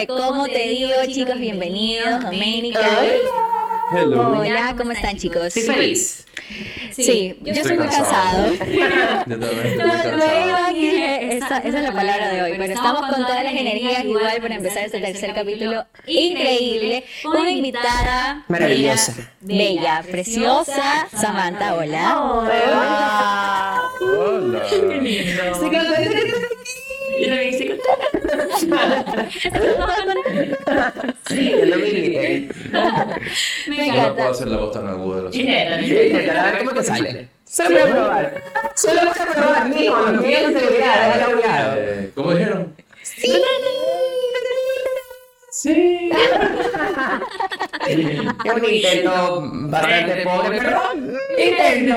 De Cómo te digo, chicos. Bienvenidos, Doménica. Hello. Hola, ¿cómo están, chicos? Estoy feliz. Sí, yo estoy muy cansado. Yo también No, no iba aquí, esa, esa es la palabra de hoy, pero estamos con todas las energías igual para empezar este tercer capítulo increíble, con una invitada Maravillosa. bella, bella, preciosa, Samantha, hola. Hola. Hola. Sí, no me imiten. Me Yo no puedo encanta. hacer la voz tan aguda de los A ver cómo te sale. Solo voy a probar. Solo voy a probar, mijo. No un lado. Eh, ¿Cómo dijeron? Es un intento bastante pobre, pero intento.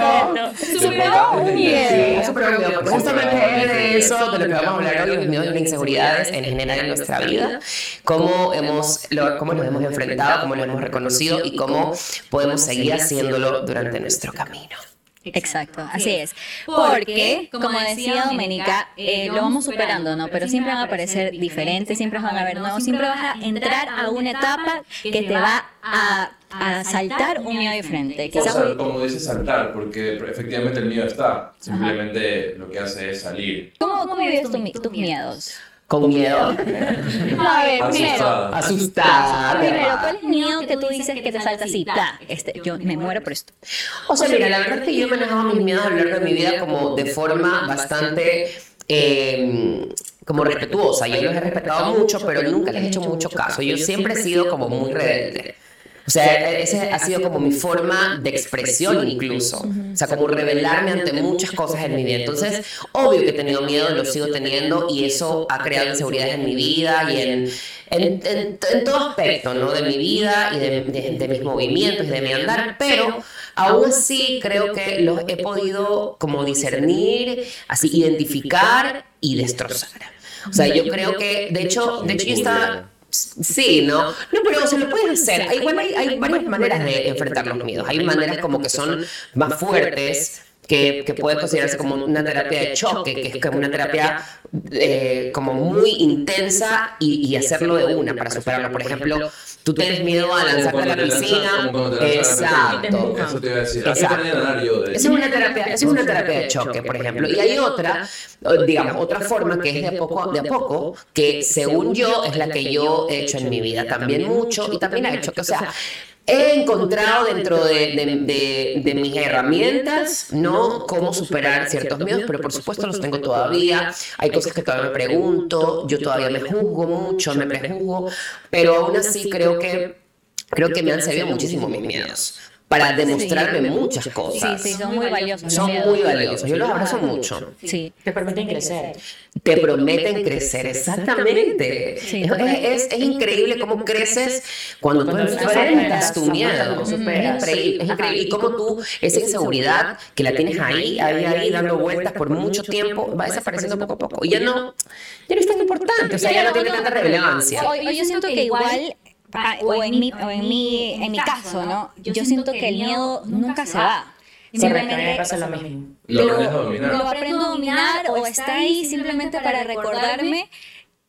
Superó un miedo. Sí, superó un miedo. Porque justamente es de eso de lo que vamos a hablar hoy, los miedos y las inseguridades en general en nuestra vida, cómo, hemos, lo, cómo nos hemos enfrentado, cómo lo hemos reconocido y cómo podemos seguir haciéndolo durante nuestro camino. Exacto, así es. Porque, como decía Doménica, eh, lo vamos superando, ¿no? Pero siempre van a aparecer diferentes, siempre van a haber nuevos, siempre vas a entrar a una etapa que te va a, a saltar un miedo diferente. O sea, como dice saltar, porque efectivamente el miedo está. Simplemente lo que hace es salir. ¿Cómo, cómo vives tus miedos? Con miedo, A ver, primero. Asustada. asustada. Primero, ¿cuál es el miedo que tú dices que te salta así? Pla, este, yo me muero por esto. O sea, mira, la verdad es que yo he manejado mis miedos a lo largo de mi vida como de forma bastante eh, como respetuosa. Yo los he respetado mucho, pero nunca les he hecho mucho caso. Yo siempre he sido como muy rebelde. O sea, ese ha sido como mi forma de expresión incluso. O sea, como rebelarme ante muchas cosas en mi vida. Entonces, obvio que he tenido miedo, lo sigo teniendo y eso ha creado inseguridades en mi vida y en, en, en- en todo aspecto, ¿no? De mi vida y de, de- de mis movimientos y de mi andar, pero aún así creo que los he podido como discernir, así identificar y destrozar. O sea, yo creo que, de hecho, de hecho yo estaba... Sí, ¿no? No, pero se lo puedes hacer. Hay, igual hay, hay varias maneras de enfrentar los miedos. Hay maneras como que son más fuertes, que, que puede considerarse como una terapia de choque, que es como una terapia eh, como muy intensa y, y hacerlo de una para superarlo. Por ejemplo, tú tienes miedo a lanzarte a la piscina. Exacto. Eso te iba a decir. Es una terapia, esa es una terapia de choque, por ejemplo. Y hay otra, digamos, otra forma que es de a poco, de a poco, que según yo es la que yo he hecho en mi vida también mucho y también he hecho que, o sea, he encontrado dentro de, de, de- de mis herramientas, ¿no? Cómo superar ciertos miedos, pero por supuesto los tengo todavía. Hay cosas que todavía me pregunto, yo todavía me juzgo mucho, me prejuzgo, pero aún así creo que, creo que me han servido muchísimo mis miedos para demostrarme muchas Sí, cosas. sí, son muy valiosos. Son muy valiosos. Yo los abrazo mucho. Sí. Te permiten crecer. Te prometen crecer, exactamente. Sí, es, es- es increíble cómo creces cuando tú enfrentas tu miedo. Es increíble, es increíble. Y cómo tú, esa inseguridad que la tienes ahí, ahí, ahí, dando vueltas por mucho tiempo, va desapareciendo poco a poco. Y ya no, ya no es tan importante, o sea, ya no tiene tanta relevancia. Yo siento que igual, ah, o en mi, o en mi, en mi caso, ¿no? Yo siento que el miedo nunca se va. Correcto, a mí me pasa lo mismo. Lo aprendes a dominar. lo aprendo a dominar o está ahí simplemente para recordarme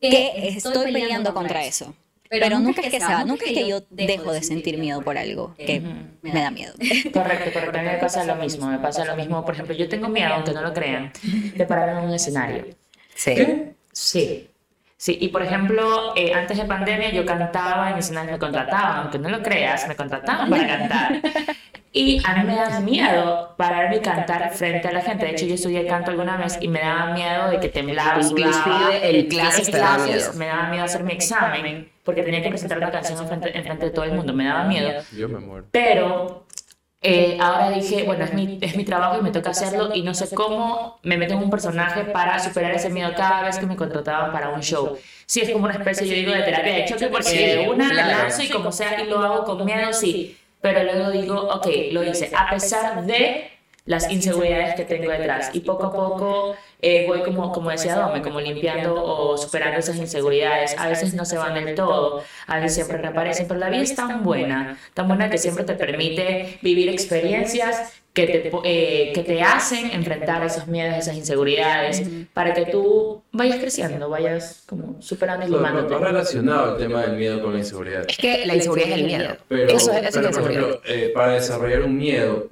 que estoy peleando contra eso. Pero nunca es que se va, nunca es que yo dejo de sentir miedo por algo que me da miedo. Correcto, correcto. A mí me pasa lo mismo. Me pasa lo mismo. Por ejemplo, yo tengo miedo, aunque no lo crean, de pararme en un escenario. Sí. Sí. Sí, y por ejemplo, eh, antes de pandemia yo cantaba en escenarios, me contrataban, aunque no lo creas, me contrataban para cantar. Y a mí me da miedo pararme y cantar frente a la gente. De hecho, yo estudié canto alguna vez y me daba miedo de que temblaba, Inclusive sudaba. en clases En te daba clases miedo. Me daba miedo hacer mi examen porque tenía que presentar una canción enfrente, enfrente de todo el mundo. Me daba miedo. Yo me muero. Pero eh, ahora dije, bueno, es mi, es mi trabajo y me toca hacerlo y no sé cómo me meto en un personaje para superar ese miedo cada vez que me contrataban para un show. Sí, es como una especie, yo digo, de terapia de choque porque de una la lanzo y como sea y lo hago con miedo, sí. Pero luego digo, ok, lo hice a pesar de las inseguridades que tengo detrás. Y poco a poco eh, voy, como, como decía Dome, como limpiando o superando esas inseguridades. A veces no se van del todo, a veces siempre reaparecen, pero la vida es tan buena, tan buena que siempre te permite vivir experiencias que te, eh, que te hacen enfrentar esos miedos, esas inseguridades, para que tú vayas creciendo, vayas como superando y limándote. lo relacionado el tema del miedo con la inseguridad. Es que la inseguridad es el miedo. Pero, eso es, eso es pero, la por inseguridad. ejemplo, eh, para desarrollar un miedo,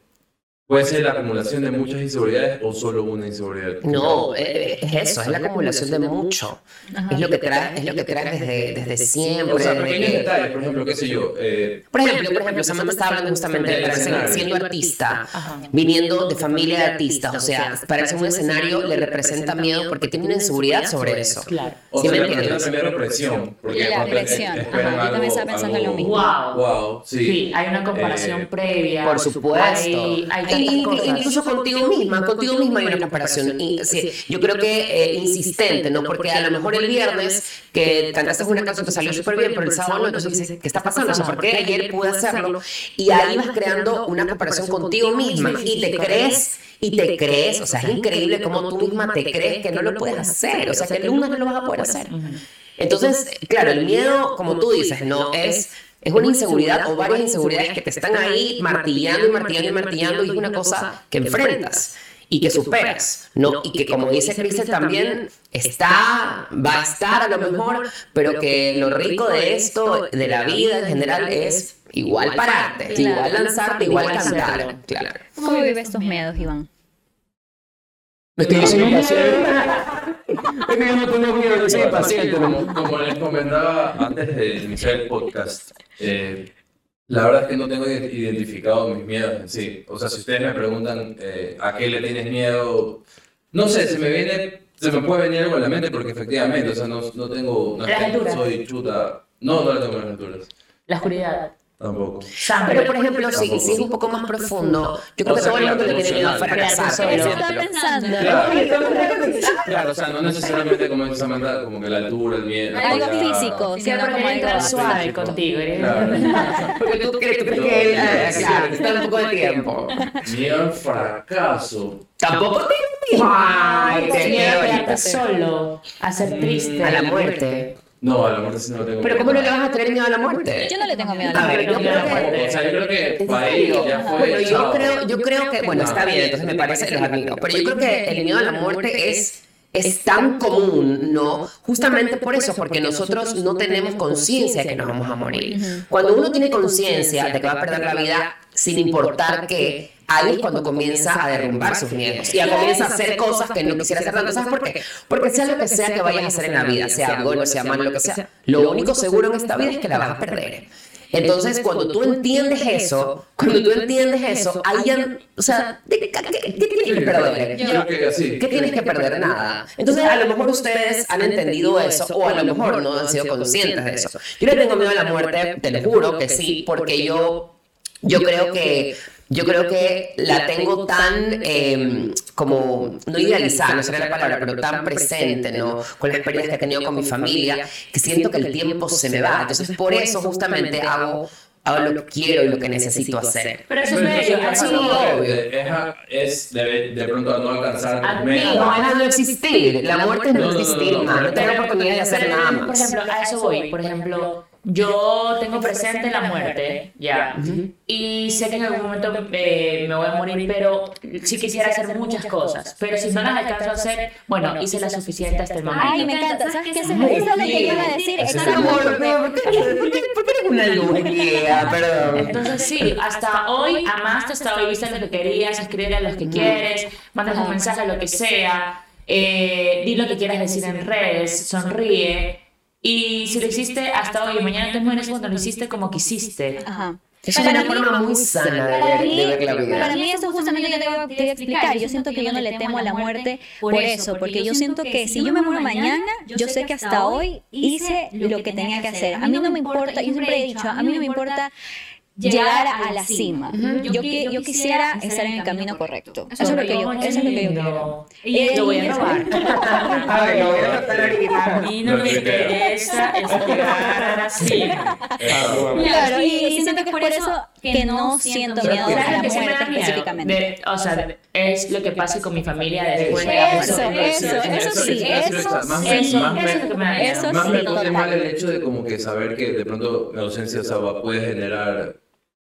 ¿puede ser la acumulación de muchas inseguridades o solo una inseguridad? No, eh, es eso, es la acumulación de mucho. Es lo que traes, es lo que traes desde, desde siempre. O sea, desde pequeños que- detalles, por ejemplo, qué sé yo. eh, Por ejemplo, por ejemplo, Samantha estaba hablando justamente de en- siendo artista, Ajá. viniendo de familia de artistas, o sea, en un escenario le representa miedo porque tiene una inseguridad sobre eso. Claro. o ¿Sí sea, me la persona entiendes? primero presión. Porque La cuando es- presión. esperan Ajá, yo también estaba pensando algo- lo mismo. Wow. Wow, sí. Sí, hay una comparación Eh, previa. Por supuesto. Hay, hay. Incluso contigo misma, contigo misma hay una comparación. Y, sí, yo creo que eh, insistente, ¿no? Porque a lo mejor el viernes que cantaste una canción te salió súper bien, pero el sábado no, entonces dices, ¿qué está pasando? O sea, ¿por qué ayer pude hacerlo? Y ahí vas creando una comparación contigo misma y te crees. Y te crees, o sea, es increíble cómo tú misma te crees que no lo puedes hacer, o sea, que el lunes no lo vas a poder hacer. Entonces, claro, el miedo, como tú dices, no es, es una inseguridad o varias inseguridades que te están ahí martillando y martillando y martillando y es una cosa que enfrentas y que superas, ¿no? Y que como dice Cristel también está, va a estar a lo mejor, pero que lo rico de esto, de la vida en general, es igual pararte, igual lanzarte, igual cantar, claro. ¿Cómo vives tus miedos, Iván? Es que yo soy impaciente. Es que yo no tengo miedo, soy impaciente. Como, como les comentaba antes de iniciar el podcast, eh, la verdad es que no tengo ide- identificado mis miedos en sí. O sea, si ustedes me preguntan eh, a qué le tienes miedo, no sé, se me viene, se me puede venir algo a la mente porque efectivamente, o sea, no, no tengo, no es que soy chuta, no, no le tengo las alturas, La oscuridad. Tampoco. Pero, por ejemplo, si, si es un poco más profundo, yo creo que todo el mundo le tiene miedo a fracasar. Eso estaba pensando. Claro, o sea, no necesariamente como dice Samantha, como que la altura, el miedo. Algo ya- físico, Sí, sino porque como entra algo suave contigo. Porque tú crees, tú crees que él, eh, claro, está un poco de tiempo. Miedo al fracaso. Tampoco tiene Ay, qué miedo a quedarte solo, a ser triste. A la muerte. No, a la muerte sí no tengo Pero ¿cómo no le vas a tener miedo a la muerte? Yo no le tengo miedo a A la ver, muerte. yo creo que... O sea, yo creo que ¿En para ahí ya fue. Bueno, yo creo, yo creo que, bueno, está bien, entonces me parece, los admiro, pero yo creo que el miedo a la muerte es, es tan común, ¿no? Justamente por eso, porque nosotros no tenemos conciencia de que nos vamos a morir. Cuando uno tiene conciencia de que va a perder la vida, sin importar qué, ahí es cuando comienza a derrumbar sus miedos y a comienza a hacer cosas que no quisiera hacer tanto. ¿Sabes por qué? Porque sea lo que sea que vayas a hacer en la vida, sea bueno, sea malo, lo que sea, lo único seguro en esta vida es que la vas a perder. Entonces, cuando tú entiendes eso, cuando tú entiendes eso, ahí ya, o sea, ¿qué, tienes que perder? Que. ¿Qué tienes que perder? Nada. Entonces, a lo mejor ustedes han entendido eso, o a lo mejor no han sido conscientes de eso. Yo le tengo miedo a la muerte, te lo juro que sí, porque yo, yo creo que. Yo creo que la tengo tan eh, como, no idealizada, no sería la palabra, pero tan presente, ¿no? Con la experiencia que he tenido con mi familia, que siento que el tiempo se me va. Entonces, por eso justamente hago, hago lo que quiero y lo que necesito hacer. Pero eso es así no, es, es de, de pronto no alcanzar metas. No, es no existir. La muerte es no No, no, no, existir, no, no. No tener oportunidad de hacer nada Por más. ejemplo, a eso voy. Por ejemplo, yo tengo presente la muerte, ya. Y sé que en algún momento eh, me voy a morir, pero sí quisiera hacer muchas cosas. Pero si no las alcanzo a hacer, bueno, hice la suficiente hasta el momento. Ay, me encanta. ¿Sabes qué? Eso es lo que iba a decir. Es Mi Exacto. amor, ¿por qué por qué eres una? Perdón. Entonces sí, hasta hoy amaste, hasta hoy viste lo que querías, escribir a los que quieres, mandas un mensaje, lo que sea, eh, di lo que quieras decir en redes, sonríe. Y si lo hiciste hasta hoy y mañana te mueres, bueno, lo hiciste como quisiste. Ajá. Es una forma muy sana de Para ver, mí, de ver la para vida. mí eso justamente yo te voy, a- te voy a explicar. Yo siento que yo no le temo a la muerte por eso, porque yo siento que si yo me muero mañana, yo sé que hasta hoy hice lo que tenía que hacer. A mí no me importa, yo siempre he dicho, a mí no me importa llegar a la cima. yo, qui- yo quisiera estar en el camino correcto. Eso es lo que yo, eso es lo que yo quiero. Y lo voy a robar. A lo voy. A mí no me interesa es llegar a la cima. Claro, y, siento que es por eso que no siento miedo a ¿Sabes la que muerte específicamente. O sea, es lo que pase con mi familia después de la Eso, muerte. eso, eso sí, eso Más, sí, más me, eso es lo que me da miedo. Eso más me sí, pone mal el hecho de como que saber que de pronto la ausencia puede generar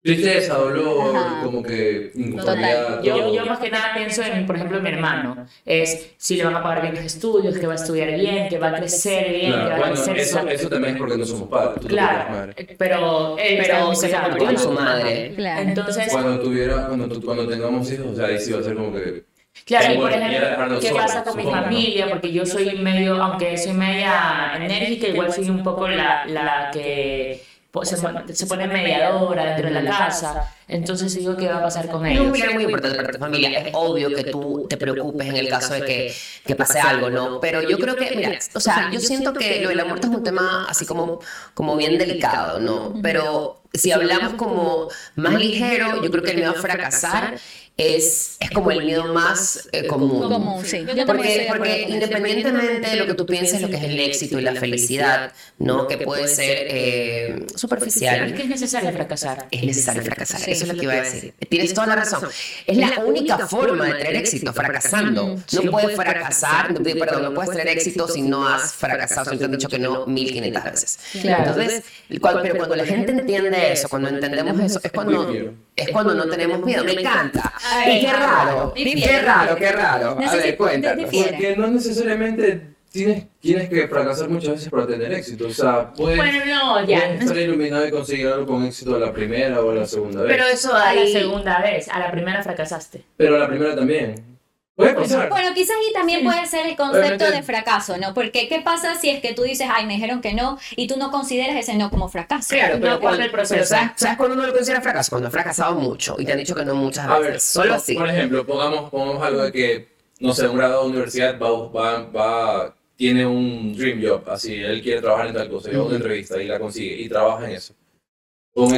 tristeza, dolor, Ajá. como que inconformidad. Yo, todo. yo más que nada pienso en, por ejemplo, mi hermano. Es si le van a pagar bien los estudios, que va a estudiar bien, que va a crecer bien, que Claro, va a bueno, crecer eso, eso también es porque no somos padres. tú no Claro, madre. pero, pero se convirtió en su madre. Claro. Entonces, Cuando tuviera, cuando, tu- cuando tengamos hijos, o sea, ahí sí va a ser como que Claro, y por ejemplo, ¿qué pasa con mi ¿no? familia? Porque yo soy medio, aunque soy media enérgica, igual soy un poco la, la que se, pone- se pone mediadora dentro de la casa. Entonces digo, ¿qué va a pasar con ellos? pilar muy importante para tu familia. Es obvio que tú te preocupes en el caso de que, que pase algo, ¿no? Pero yo creo que, mira, o sea, yo siento que lo de la muerte es un tema así como, como bien delicado, ¿no? Pero si hablamos como más ligero, yo creo que el miedo a fracasar es, es como el miedo más eh, común. Común, sí. Porque, porque independientemente de lo que tú pienses, lo que es el éxito y la felicidad, ¿no? Que puede ser eh, superficial. Es que es necesario fracasar. Es necesario fracasar, eso es lo que iba a decir. Tienes toda la razón. Es la única forma de tener éxito, fracasando. No puedes fracasar, no, perdón, no puedes tener éxito si no has fracasado, si te han dicho que no 1500 veces. Claro. Entonces, cual- pero cuando la gente entiende eso, cuando entendemos eso, es cuando, es cuando no tenemos miedo. Me encanta. Y qué raro, qué raro, qué raro. A ver, cuéntanos. difiere. Porque no necesariamente tienes, tienes que fracasar muchas veces para tener éxito. O sea, puedes, Bueno, no, ya. puedes estar iluminado y conseguir algo con éxito a la primera o a la segunda vez. Pero eso A la segunda vez, a la primera fracasaste. Pero a la primera también. Puede pasar. Bueno, quizás y también puede ser el concepto Obviamente- de fracaso, ¿no? Porque ¿qué pasa si es que tú dices, ay, me dijeron que no, y tú no consideras ese no como fracaso? Claro, No pero, pasa cuando, el proceso. pero ¿sabes, ¿sabes cuándo no lo consideras fracaso? Cuando has fracasado mucho y te han dicho que no muchas A veces. ver, Solo por- así. Por ejemplo, pongamos, pongamos algo de que, no sé, un graduado de universidad va, va, va, tiene un dream job, así, él quiere trabajar en tal cosa, y va a una entrevista y la consigue y trabaja en eso.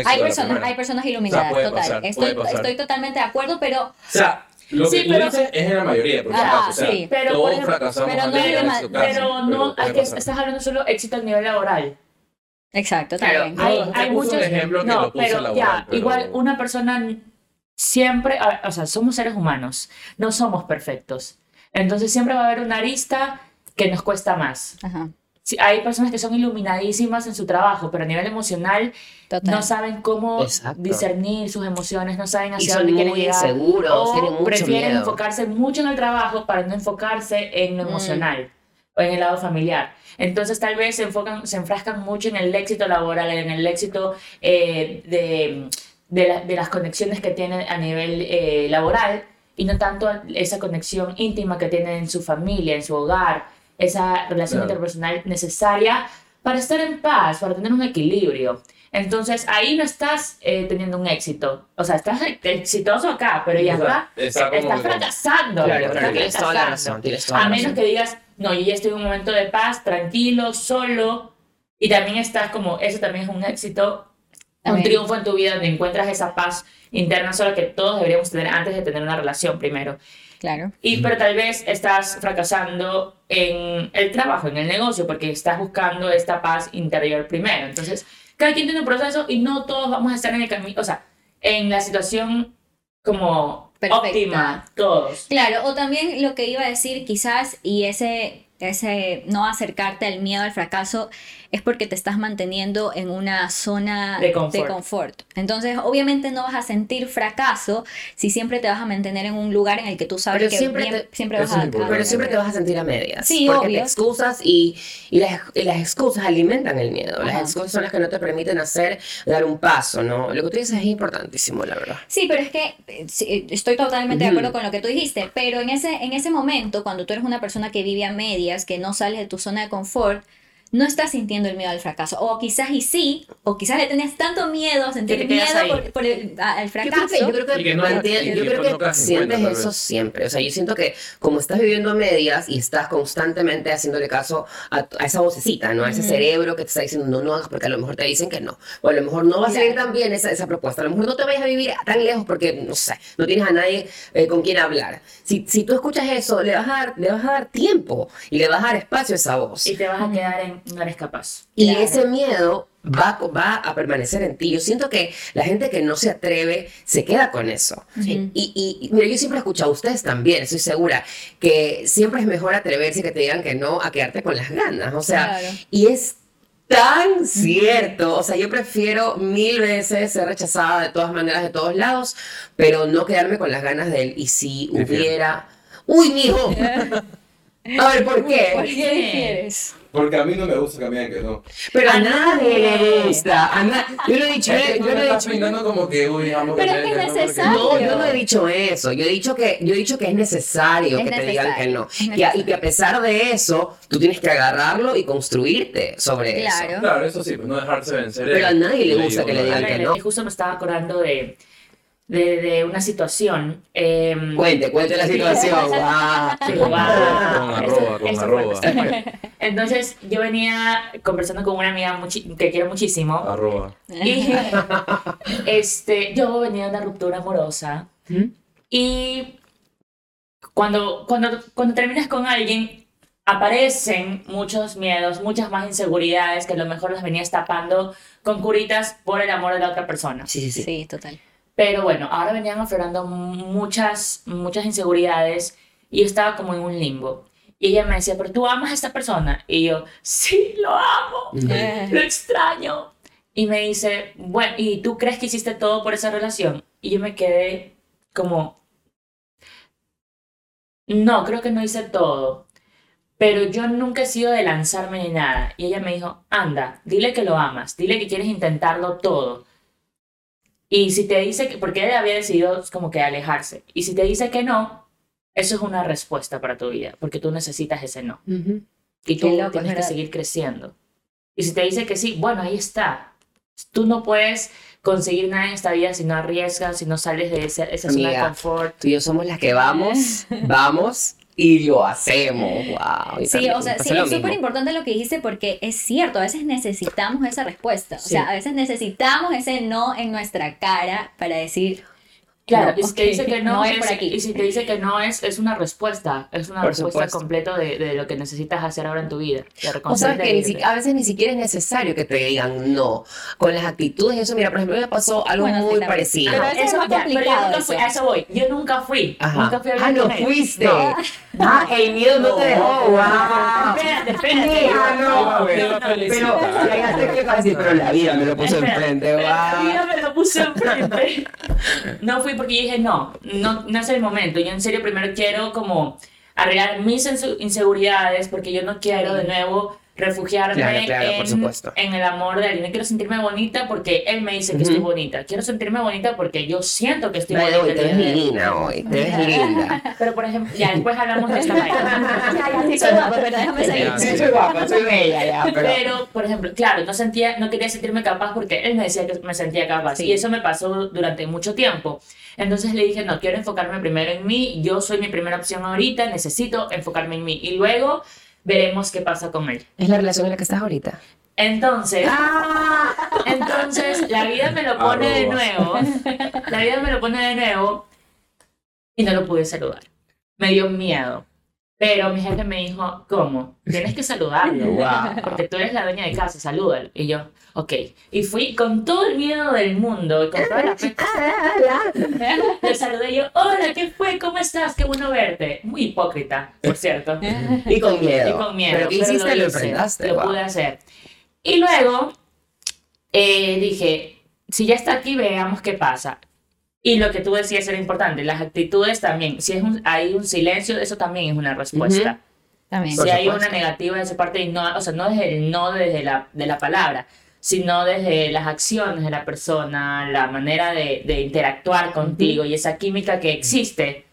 Hay a personas, hay personas iluminadas, puede total. pasar, estoy, estoy totalmente de acuerdo, pero O sea, lo Sí, que tú pero- dices es en la mayoría, por Ah, acaso, o sea, sí. Pero, todos por ejemplo, fracasamos pero no ese caso, Pero no, que estás hablando solo éxito a nivel laboral. exacto, también. No, Hay, usted hay muchos. ejemplo que no, lo puso pero laboral, ya, pero- igual una persona siempre, o sea, somos seres humanos, no somos perfectos. Entonces siempre va a haber una arista que nos cuesta más. Ajá, Sí, hay personas que son iluminadísimas en su trabajo, pero a nivel emocional total. no saben cómo Exacto. discernir sus emociones, no saben Y hacia son dónde quieren muy llegar. inseguros, o mucho prefieren miedo. enfocarse mucho en el trabajo para no enfocarse en lo Mm. emocional o en el lado familiar. Entonces tal vez se enfocan, se enfrascan mucho en el éxito laboral, en el éxito eh, de, de, la- de las conexiones que tienen a nivel eh, laboral y no tanto esa conexión íntima que tienen en su familia, en su hogar, esa relación Claro. interpersonal necesaria para estar en paz, para tener un equilibrio. Entonces ahí no estás eh, teniendo un éxito. O sea, estás exitoso acá, pero ya O sea, está. está estás que- fracasando. Claro, estás claro, tienes toda la fracasando. razón, tienes toda A menos razón. que digas, no, yo ya estoy en un momento de paz, tranquilo, solo. Y también estás como, eso también es un éxito, un triunfo en tu vida donde encuentras esa paz interna sola que todos deberíamos tener antes de tener una relación primero. Claro. Y pero tal vez estás fracasando en el trabajo, en el negocio, porque estás buscando esta paz interior primero. Entonces, cada quien tiene un proceso y no todos vamos a estar en el camino, o sea, en la situación como Perfecta. óptima, todos. Claro, o también lo que iba a decir, quizás, y ese, ese no acercarte al miedo al fracaso, es porque te estás manteniendo en una zona De confort. confort. Entonces, obviamente no vas a sentir fracaso si siempre te vas a mantener en un lugar en el que tú sabes Pero que siempre bien- te- siempre vas a... Pero siempre te vas a sentir a medias. Sí, porque obvio. te excusas y, y, las, y las excusas alimentan el miedo. Ajá. Las excusas son las que no te permiten hacer, dar un paso, ¿no? Lo que tú dices es importantísimo, la verdad. Sí, pero es que eh, eh, estoy totalmente de acuerdo con lo que tú dijiste, pero en ese, en ese momento, cuando tú eres una persona que vive a medias, que no sales de tu zona de confort, no estás sintiendo el miedo al fracaso. O quizás y sí, o quizás le tenías tanto miedo, a sentir miedo por, por el a- al Yo fracaso. creo que, yo creo que, no- mantiene- yo creo sientes cuenta, eso siempre. O sea, yo siento que como estás viviendo a medias y estás constantemente haciéndole caso a, a esa vocecita, ¿no? A ese cerebro que te está diciendo no, no hagas porque a lo mejor te dicen que no. O a lo mejor no va a salir Claro. tan bien esa, esa propuesta. A lo mejor no te vayas a vivir tan lejos porque, no sé, no tienes a nadie eh, con quien hablar. Si, si tú escuchas eso, le vas, a dar, le vas a dar tiempo y le vas a dar espacio a esa voz. Y te vas a quedar en no eres capaz. Y Claro. ese miedo va, va a permanecer en ti. Yo siento que la gente que no se atreve se queda con eso. Sí. Y, y, y, mira, yo siempre he escuchado a ustedes también, estoy segura, que siempre es mejor atreverse y que te digan que no a quedarte con las ganas. O sea, Claro. y es tan cierto. O sea, yo prefiero mil veces ser rechazada de todas maneras, de todos lados, pero no quedarme con las ganas de él. Y si hubiera... ¡Uy, mijo! A ver, ¿por qué? ¿Por qué quieres? Porque a mí no me gusta que me digan que no. Pero a nadie le gusta. a na- Yo lo he dicho, Es que yo tú lo he dicho. pintando como que, uy, amo Pero es que es necesario. No, yo no he dicho eso. Yo he dicho que, yo he dicho que es necesario Es que te digan que no. necesario, Que a- y que a pesar de eso, tú tienes que agarrarlo y construirte sobre eso. Claro. Claro, eso sí, pues no dejarse vencer. Pero a nadie le Yo gusta que le digan que no. Y justo me estaba acordando de, de, de una situación. em, Cuente, cuente la situación. Entonces yo venía conversando con una amiga que quiero muchísimo Arroba. y este, yo venía de una ruptura amorosa y cuando, cuando, cuando terminas con alguien aparecen muchos miedos, muchas más inseguridades que a lo mejor las venías tapando con curitas por el amor de la otra persona. Sí, sí, sí. Sí, total. Pero bueno, ahora venían aflorando muchas, muchas inseguridades y estaba como en un limbo. Y ella me decía, pero tú amas a esta persona. Y yo, sí, lo amo, lo extraño. Y me dice, bueno, ¿y tú crees que hiciste todo por esa relación? Y yo me quedé como, no, creo que no hice todo. Pero yo nunca he sido de lanzarme ni nada. Y ella me dijo, anda, dile que lo amas, dile que quieres intentarlo todo. Y si te dice que, porque ella había decidido como que alejarse, y si te dice que no, eso es una respuesta para tu vida, porque tú necesitas ese no. Ujú. Y tú loco, es tienes que seguir creciendo. Y si te dice que sí, bueno, ahí está. Tú no puedes conseguir nada en esta vida si no arriesgas, si no sales de esa, esa zona de Amiga, confort. Tú y yo somos las que vamos, vamos y lo hacemos. Wow. Y Sí, también o sea, sí, lo es súper importante lo que dijiste porque es cierto, a veces necesitamos esa respuesta. O Sí. sea, a veces necesitamos ese no en nuestra cara para decir, Claro, No, y si te ok, dice que no, no es es, por aquí. y si te dice que no es, es una respuesta, es una Por respuesta supuesto. completa de, de lo que necesitas hacer ahora en tu vida. O sabes que ni a veces ni siquiera es necesario que te digan no. Con las actitudes y eso, mira, por ejemplo, me pasó algo Bueno, muy parecido. Pero a veces es más ya, pero yo complicado nunca fui, eso. a eso voy. Yo nunca fui. Ajá. Nunca fui a ah, no fuiste. No. Ah, el miedo no te dejó. Wow. Espérate, espérate. Mira, no, No, pero, pero, la vida me lo puso enfrente. La vida Wow. me lo puso enfrente. No fui porque yo dije, no, no, no es el momento. Yo en serio primero quiero como arreglar mis inse- inseguridades porque yo no quiero de nuevo refugiarme Claro, claro, por en, supuesto. en el amor de alguien. No quiero sentirme bonita porque él me dice que Ujú. estoy bonita. Quiero sentirme bonita porque yo siento que estoy way, bonita. te ves divina hoy, te ves linda. Pero por ejemplo, ya después hablamos de esta vaina. ya, ya, sí, soy guapa, pero déjame seguir. Sí. soy guapa, soy bella ya, pero... Pero, por ejemplo, claro, no sentía, no quería sentirme capaz porque él me decía que me sentía capaz. Sí. Y eso me pasó durante mucho tiempo. Entonces le dije, no, quiero enfocarme primero en mí. Yo soy mi primera opción ahorita, necesito enfocarme en mí. Y luego veremos qué pasa con él. ¿Es la relación en la que estás ahorita? Entonces, Ah. entonces la vida me lo pone de nuevo. La vida me lo pone de nuevo y no lo pude saludar. Me dio miedo. Pero mi jefe me dijo, ¿cómo? Tienes que saludarlo. Wow. Porque tú eres la dueña de casa, salúdalo. Y yo, ok. Y fui con todo el miedo del mundo y con toda la fe. Le saludé y yo, hola, ¿qué fue? ¿Cómo estás? Qué bueno verte. Muy hipócrita, por cierto. Y con miedo. Y con miedo. ¿Pero qué hiciste? Lo, hice. Lo wow. pude hacer. Y luego eh, dije, si ya está aquí, veamos qué pasa. Y lo que tú decías era importante, las actitudes también. Si es un- hay un silencio, eso también es una respuesta. También. Por si hay supuesto. una negativa de su parte, y no, o sea, no desde el no desde la, de la palabra, sino desde las acciones de la persona, la manera de, de interactuar contigo y esa química que existe,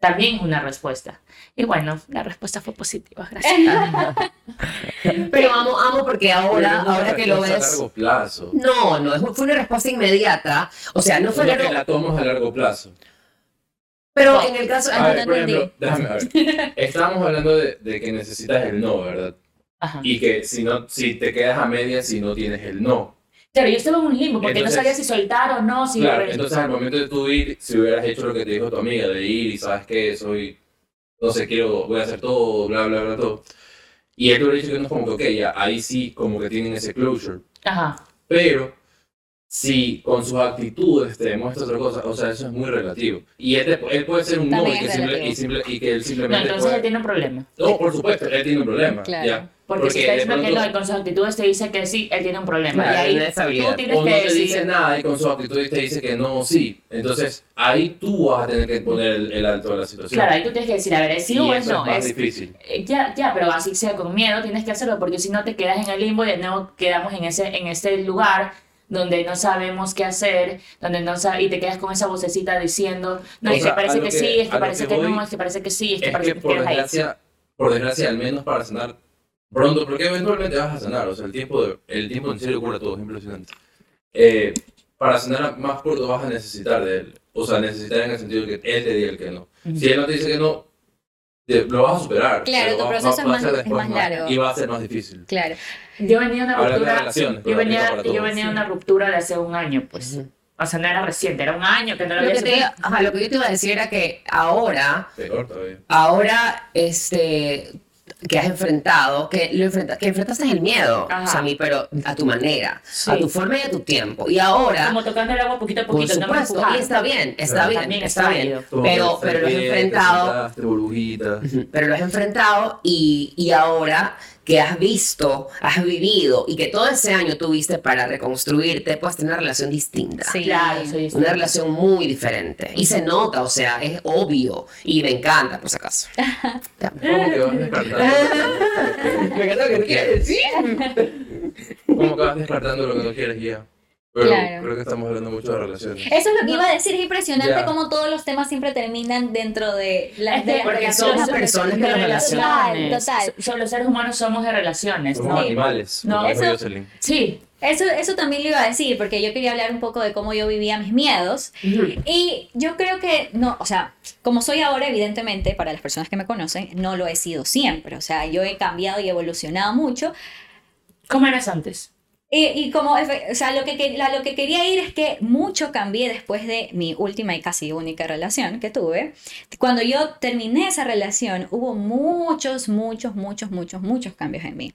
también es una respuesta. Y bueno, la respuesta fue positiva, gracias. Pero amo, amo porque ahora, no ahora que lo ves. a largo plazo. No, no, fue una respuesta inmediata. O sea, no fue Solo que largo, la tomas a largo plazo. pero en el caso. Ah, A ver, por ejemplo, déjame ver. Estábamos hablando de, de que necesitas el no, ¿verdad? Ajá. Y que si no, si te quedas a medias si no tienes el no. Claro, yo estaba en un limbo porque Entonces- no sabía si soltar o no, si Claro, entonces al momento de tú ir, si hubieras hecho lo que te dijo tu amiga, de ir y sabes que soy, no sé, quiero, voy a hacer todo, bla, bla, bla, todo. Y él te hubiera dicho que no es como que, ok, ya, ahí sí, como que tienen ese closure. Ajá. Pero, si con sus actitudes te demuestra otra cosa, o sea, eso es muy relativo. Y él, te- él puede ser un no y que, simple- y, simple- y que él No, simplemente entonces puede- él tiene un problema. No, por supuesto, él tiene un problema. Claro. ¿ya? Porque, si está de diciendo que pronto- no y con sus actitudes te dice que sí, él tiene un problema. Claro, y ahí tú tienes o no que te decir, dice nada y con su actitud te dice que no, sí. Entonces, ahí tú vas a tener que poner el, el alto a la situación. Claro, ahí tú tienes que decir, a ver, ¿es sí o es no? es más Es- difícil. eh, ya, ya, pero así sea con miedo, tienes que hacerlo porque si no te quedas en el limbo y de nuevo quedamos en ese, en ese lugar donde no sabemos qué hacer, donde no y te quedas con esa vocecita diciendo, no, O es sea, que parece que, que- sí, es que parece que que, no, es que parece que sí, es que Es parece que por quedas ahí. desgracia, por desgracia, al menos para sanar pronto, porque eventualmente vas a sanar, o sea, el tiempo, de- el tiempo en serio cura todo, es impresionante. Eh, para sanar más pronto vas a necesitar de él, o sea, necesitar en el sentido de que él te diga el que no. Si él no te dice que no, te- lo vas a superar. Claro, tu proceso va- es va a más- ser es más largo. Y va a ser más difícil. Claro. Yo venía de una ruptura, yo venía, yo venía de una ruptura de hace un año, pues. Ujú. O sea, no era reciente, era un año que no lo Lo había que, te, ajá, lo que yo te iba a decir era que ahora, Peor todavía. ahora, este, que has enfrentado, que lo enfrenta, que enfrentaste el miedo, Ajá. Sammy, pero a tu manera, Sí. a tu forma y a tu tiempo. Y ahora, Como tocando el agua poquito a por poquito, me supuesto, y está bien, está bien, También está bien. Pero, pero lo has enfrentado, pero lo has enfrentado y, y ahora que has visto, has vivido y que todo ese año tuviste para reconstruirte, puedes tener una relación distinta. Sí. Claro, soy Una relación muy diferente. Y se nota, o sea, es obvio. Y me encanta, por si acaso. ¿Cómo que vas descartando? me encanta lo que quieres decir. ¿Cómo que vas descartando lo que no quieres ya? Pero Claro. creo que estamos hablando mucho de relaciones. Eso es lo que iba a decir, es impresionante Ya. cómo todos los temas siempre terminan dentro de, la, Es que de las porque relaciones. somos personas que de nos relacionamos. Total. So- los seres humanos somos de relaciones, Somos ¿no? animales. No, eso-. Sí. Eso, eso también lo iba a decir, porque yo quería hablar un poco de cómo yo vivía mis miedos. Y yo creo que, no, o sea, como soy ahora, evidentemente, para las personas que me conocen, no lo he sido siempre. O sea, yo he cambiado y evolucionado mucho. ¿Cómo eras antes? Y, y como, o sea, lo que, lo que quería ir es que mucho cambié después de mi última y casi única relación que tuve. Cuando yo terminé esa relación, hubo muchos, muchos, muchos, muchos, muchos cambios en mí.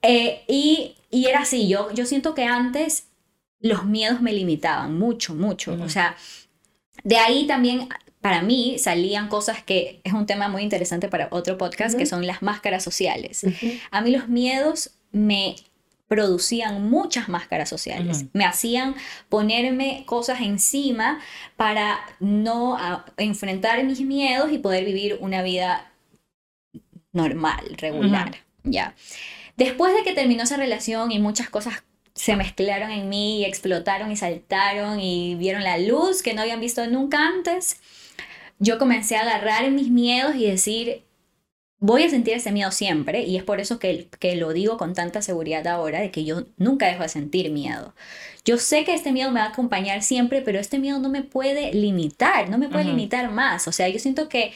Eh, y, y era así, yo, yo siento que antes los miedos me limitaban mucho, mucho. O sea, de ahí también para mí salían cosas que es un tema muy interesante para otro podcast, que son las máscaras sociales. A mí los miedos me producían muchas máscaras sociales. Me hacían ponerme cosas encima para no a- enfrentar mis miedos y poder vivir una vida normal, regular. Ya. Después de que terminó esa relación y muchas cosas se mezclaron en mí y explotaron y saltaron y vieron la luz que no habían visto nunca antes, yo comencé a agarrar mis miedos y decir, voy a sentir ese miedo siempre y es por eso que, que lo digo con tanta seguridad ahora de que yo nunca dejo de sentir miedo. Yo sé que este miedo me va a acompañar siempre, pero este miedo no me puede limitar, no me puede limitar más. O sea, yo siento que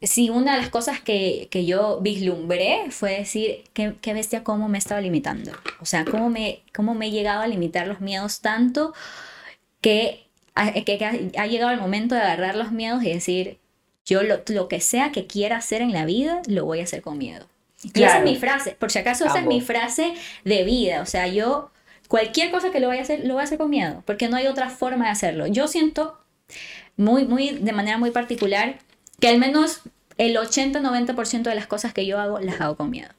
si una de las cosas que, que yo vislumbré fue decir, qué, qué bestia cómo me estaba limitando. O sea, cómo me, cómo me he llegado a limitar los miedos tanto que que- que ha- ha llegado el momento de agarrar los miedos y decir, yo lo, lo que sea que quiera hacer en la vida, lo voy a hacer con miedo. Y esa es mi frase, por si acaso esa es mi frase de vida. O sea, yo cualquier cosa que lo vaya a hacer, lo voy a hacer con miedo, porque no hay otra forma de hacerlo. Yo siento muy, muy, de manera muy particular, que al menos el 80-90% de las cosas que yo hago, las hago con miedo.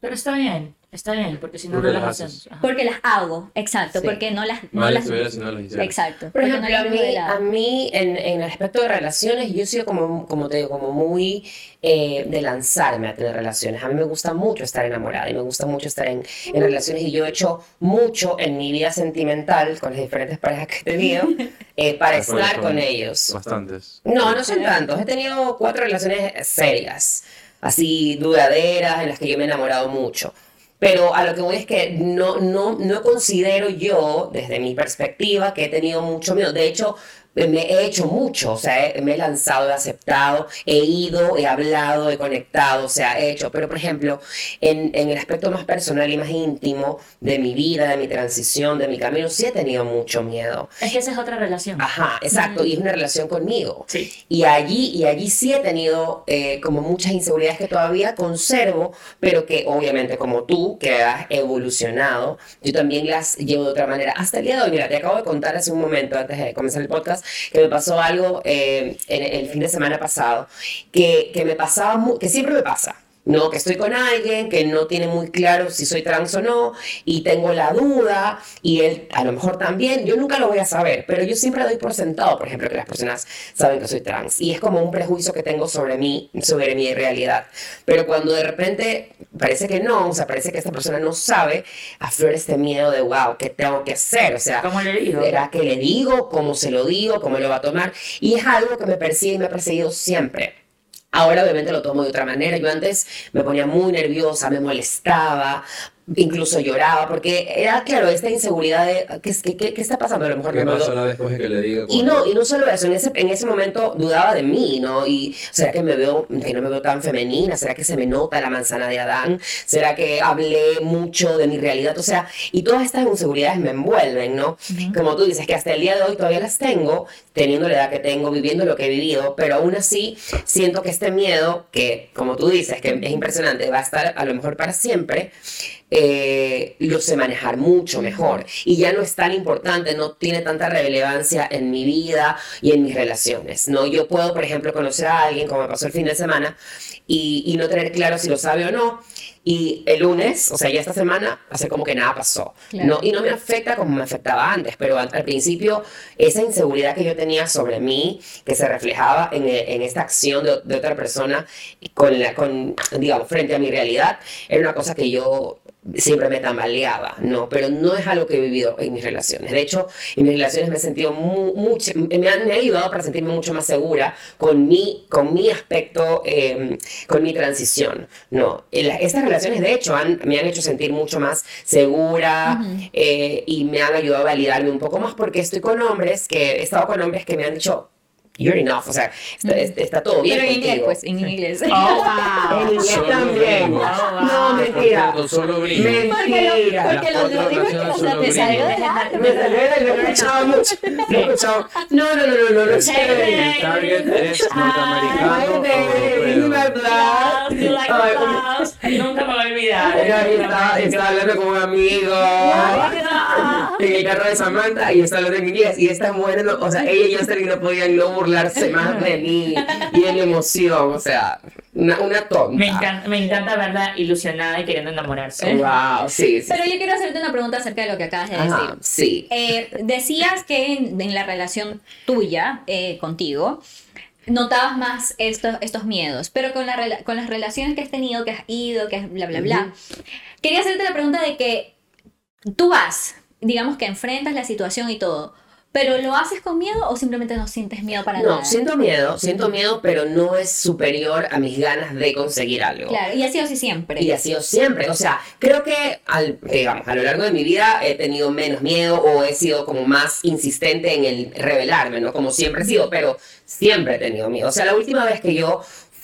Pero está bien, está bien, porque si no, Porque no las las. Porque las hago, exacto, Sí. porque no las... No Mal las estuviera si no hiciera. exacto. Por ejemplo, no a mí, a mí en, en el aspecto de relaciones, yo he sido como, como te digo, como muy eh, de lanzarme a tener relaciones. A mí me gusta mucho estar enamorada y me gusta mucho estar en, en relaciones y yo he hecho mucho en mi vida sentimental con las diferentes parejas que he tenido eh, para Ah, ¿cuáles estar con ellos. Bastantes. No, no son tantos. He tenido cuatro relaciones serias, así duraderas, en las que yo me he enamorado mucho. Pero a lo que voy es que no, no, no considero yo, desde mi perspectiva, que he tenido mucho miedo. De hecho, me he hecho mucho, o sea, he- me he lanzado, he aceptado, he ido, he hablado, he conectado, o sea, he hecho. Pero, por ejemplo, en, en el aspecto más personal y más íntimo de mi vida, de mi transición, de mi camino, sí he tenido mucho miedo. Es que esa es otra relación. Ajá, exacto, y es una relación conmigo. Sí. Y allí, y allí sí he tenido eh, como muchas inseguridades que todavía conservo, pero que obviamente como tú, que has evolucionado, yo también las llevo de otra manera. Hasta el día de hoy, mira, te acabo de contar hace un momento, antes de comenzar el podcast, que me pasó algo eh, en el fin de semana pasado, que, que me pasaba, que siempre me pasa. No, que estoy con alguien que no tiene muy claro si soy trans o no y tengo la duda y él a lo mejor también, yo nunca lo voy a saber, pero yo siempre doy por sentado, por ejemplo, que las personas saben que soy trans y es como un prejuicio que tengo sobre mí, sobre mi realidad. Pero cuando de repente parece que no, o sea, parece que esta persona no sabe, aflora este miedo de, wow, ¿qué tengo que hacer? O sea, ¿Cómo le digo? ¿Será que le digo? ¿Cómo se lo digo? ¿Cómo lo va a tomar? Y es algo que me persigue y me ha perseguido siempre. Ahora obviamente lo tomo de otra manera. Yo antes me ponía muy nerviosa, me molestaba, incluso lloraba, porque era, claro, esta inseguridad de, ¿qué, qué, qué, qué está pasando? A lo mejor ¿Qué no me pasará después de que le diga? y no, y no solo eso, en ese, en ese momento dudaba de mí, ¿no? Y ¿será que me veo, que no me veo tan femenina? ¿Será que se me nota la manzana de Adán? ¿Será que hablé mucho de mi realidad? O sea, y todas estas inseguridades me envuelven, ¿no? Como tú dices, que hasta el día de hoy todavía las tengo, teniendo la edad que tengo, viviendo lo que he vivido, pero aún así siento que este miedo, que como tú dices, que es impresionante, va a estar a lo mejor para siempre, eh, lo sé manejar mucho mejor y ya no es tan importante, no tiene tanta relevancia en mi vida y en mis relaciones, ¿no? Yo puedo, por ejemplo, conocer a alguien, como me pasó el fin de semana, y, y no tener claro si lo sabe o no, y el lunes, o sea, ya esta semana, hacer como que nada pasó, Claro. ¿no? Y no me afecta como me afectaba antes, pero al, al principio esa inseguridad que yo tenía sobre mí, que se reflejaba en, en esta acción de, de otra persona, con, la, con, digamos, frente a mi realidad, era una cosa que yo siempre me tambaleaba, ¿no? Pero no es algo que he vivido en mis relaciones. De hecho, en mis relaciones me he sentido mu- mucho, me han, me ayudado para sentirme mucho más segura con mi, con mi aspecto, eh, con mi transición, ¿no? La- Estas relaciones, de hecho, han- me han hecho sentir mucho más segura eh, y me han ayudado a validarme un poco más porque estoy con hombres que, he estado con hombres que me han dicho, you're enough, o sea, está, está todo bien Pero en inglés, pues, en inglés. Oh, wow. En inglés Solo también. No, mentira. Por cierto, solo. Mentira. Porque lo, te solo salió de la Me salió de lo he escuchado mucho. Lo he escuchado. No, no, no, no, no, no El, target es norteamericano. Nunca me voy a olvidar. Está hablando con un amigo en el carro de Samantha y está hablando en inglés y está bueno, o sea, ella y Jocelyn no podían no burlarse más de mí y de mi emoción, o sea, una, una tonta. Me encanta, me encanta verla ilusionada y queriendo enamorarse. Wow, sí, sí. Pero yo quiero hacerte una pregunta acerca de lo que acabas de decir. Ajá, sí. Eh, decías que en, en la relación tuya eh, contigo notabas más estos, estos miedos, pero con, la, con las relaciones que has tenido, que has ido, que has bla, bla, bla. Quería hacerte la pregunta de que tú vas, digamos que enfrentas la situación y todo, pero ¿lo haces con miedo o simplemente no sientes miedo para No, nada? siento miedo, siento miedo, pero no es superior a mis ganas de conseguir algo. Claro, y ha sido así siempre. Y ha sido siempre, o sea, creo que al, digamos, a lo largo de mi vida he tenido menos miedo o he sido como más insistente en el revelarme, ¿no? Como siempre he sido, pero siempre he tenido miedo. O sea, la última vez que yo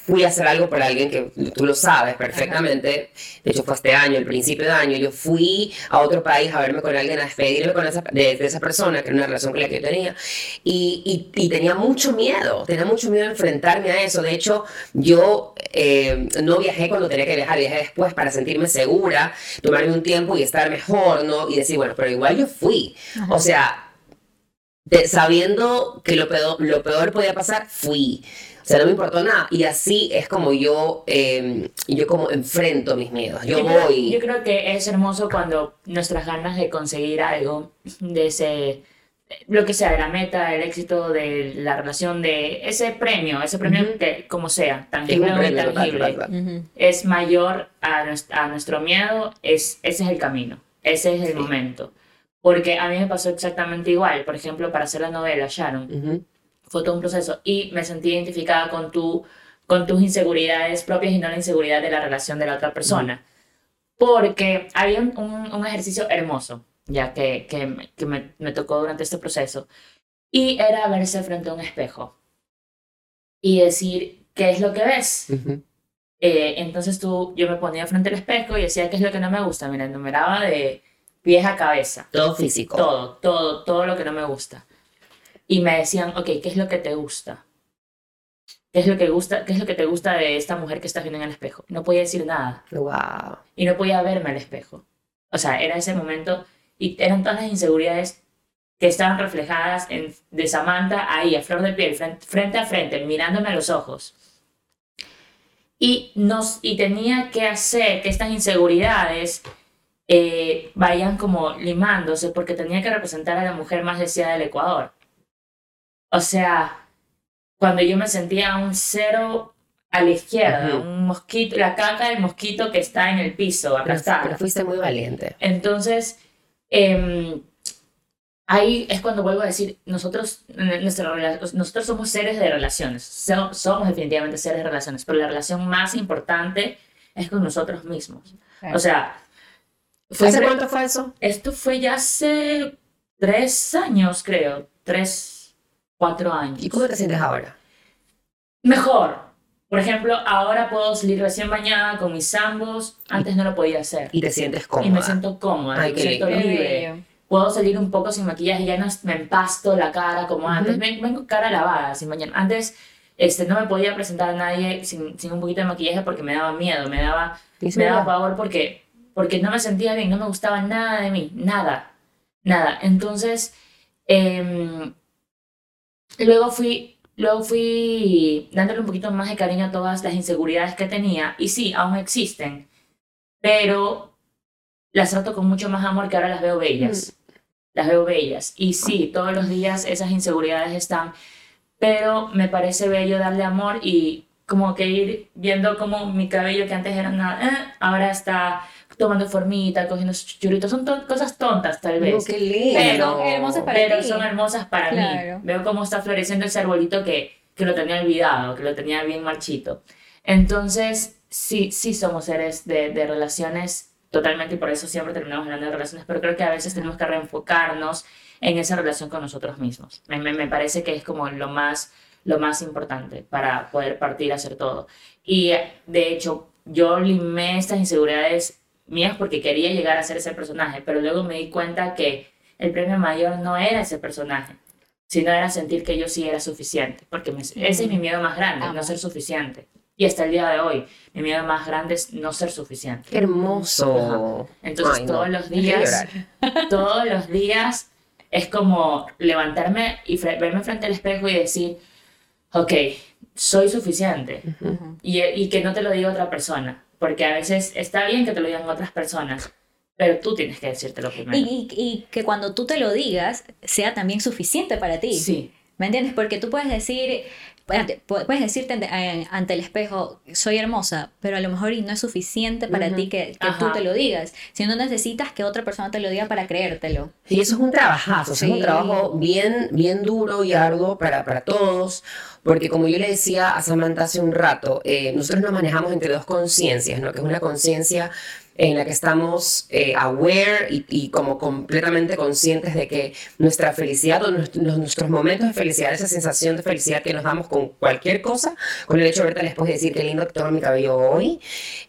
fui a hacer algo por alguien que tú lo sabes perfectamente, de hecho fue este año, el principio de año, yo fui a otro país a verme con alguien, a despedirme con esa, de, de esa persona, que era una relación con la que yo tenía, y, y, y tenía mucho miedo, tenía mucho miedo de enfrentarme a eso. De hecho, yo eh, no viajé cuando tenía que viajar, viajé después para sentirme segura, tomarme un tiempo y estar mejor, ¿no? Y decir, bueno, pero igual yo fui. O sea, de- sabiendo que lo peor, lo peor podía pasar, fui. O sea, no me importó nada. Y así es como yo, eh, yo como enfrento mis miedos. Yo creo- voy. yo creo que es hermoso cuando nuestras ganas de conseguir algo, de ese, lo que sea, de la meta, del éxito, de la relación, de ese premio, ese premio Ujú. que como sea, tangible o intangible, es mayor a, a nuestro miedo, es, ese es el camino, ese es el Sí. momento. Porque a mí me pasó exactamente igual. Por ejemplo, para hacer la novela, Sharon, Ujú. Fue todo un proceso y me sentí identificada con, tu, con tus inseguridades propias y no la inseguridad de la relación de la otra persona. Porque había un, un- un ejercicio hermoso, ya que, que, me- que me, me tocó durante este proceso, y era verse frente a un espejo y decir, ¿qué es lo que ves? Ujú. Eh, entonces tú, yo me ponía frente al espejo y decía, ¿qué es lo que no me gusta? Mira, enumeraba de pies a cabeza. Todo físico. Todo, todo, todo lo que no me gusta. Y me decían, ok, ¿qué es lo que te gusta? ¿Qué es lo que, gusta, qué es lo que te gusta de esta mujer que estás viendo en el espejo? No podía decir nada. Wow. Y no podía verme al espejo. O sea, era ese momento y eran todas las inseguridades que estaban reflejadas en, de Samantha ahí, a flor de piel, frente, frente a frente, mirándome a los ojos. Y, nos, y tenía que hacer que estas inseguridades eh, vayan como limándose porque tenía que representar a la mujer más deseada del Ecuador. O sea, cuando yo me sentía un cero a la izquierda, un mosquito, la caca del mosquito que está en el piso, Pero, aplastada. pero fuiste muy valiente. Entonces, em, ahí es cuando vuelvo a decir, nosotros, nuestra nosotros somos seres de relaciones, So- somos definitivamente seres de relaciones, pero la relación más importante es con nosotros mismos. Claro. O sea, fue ¿Hace cuánto fue eso? esto fue ya hace tres años, creo, tres, cuatro años. ¿Y cómo te sientes ahora? Mejor. Por ejemplo, ahora puedo salir recién bañada con mis ambos, antes no lo podía hacer. Y te sientes Y cómoda. me siento cómoda, Ay, me qué siento lindo. Libre. Puedo salir un poco sin maquillaje, ya no me empasto la cara como antes. Ujú. Ven- Vengo cara lavada, sin mañana. Antes este, no me podía presentar a nadie sin, sin un poquito de maquillaje porque me daba miedo, me daba, me daba pavor porque, porque no me sentía bien, no me gustaba nada de mí, nada, nada. Entonces, em, luego fui... Luego fui dándole un poquito más de cariño a todas las inseguridades que tenía. Y sí, aún existen. Pero las trato con mucho más amor que ahora las veo bellas. Las veo bellas. Y sí, todos los días esas inseguridades están. Pero me parece bello darle amor y como que ir viendo como mi cabello que antes era nada, eh, ahora está tomando formita, cogiendo sus churritos. Son to- cosas tontas tal vez. Lindo. Pero son hermosas para pero son hermosas para Claro. mí. Veo cómo está floreciendo ese arbolito que, que lo tenía olvidado, que lo tenía bien marchito. Entonces, sí, sí somos seres de, de relaciones totalmente y por eso siempre terminamos hablando de relaciones, pero creo que a veces tenemos que reenfocarnos en esa relación con nosotros mismos. Me, me, me parece que es como lo más, lo más importante para poder partir a hacer todo. Y de hecho, yo limé estas inseguridades mías porque quería llegar a ser ese personaje, pero luego me di cuenta que el premio mayor no era ese personaje, sino era sentir que yo sí era suficiente, porque me- ese es mi miedo más grande, no ser suficiente. Y hasta el día de hoy, mi miedo más grande es no ser suficiente. Qué hermoso. Entonces Ay, no. todos los días, todos los días es como levantarme y fre- verme frente al espejo y decir, ok, soy suficiente. Y, y que no te lo diga otra persona, porque a veces está bien que te lo digan otras personas, pero tú tienes que decírtelo primero. Y, y- y que cuando tú te lo digas, sea también suficiente para ti. Sí, ¿Me entiendes? Porque tú puedes decir, puedes decirte ante, eh, ante el espejo, soy hermosa, pero a lo mejor no es suficiente para ti que, que tú te lo digas, sino necesitas que otra persona te lo diga para creértelo. Y eso es un trabajazo, sea, es un Sí. trabajo bien, bien duro y arduo para, para todos, porque como yo le decía a Samantha hace un rato, eh, nosotros nos manejamos entre dos conciencias, ¿no? que es una conciencia en la que estamos eh, aware y, y como completamente conscientes de que nuestra felicidad o nuestros momentos de felicidad, esa sensación de felicidad que nos damos con cualquier cosa, con el hecho de verte espejo y decir qué lindo que tengo mi cabello hoy,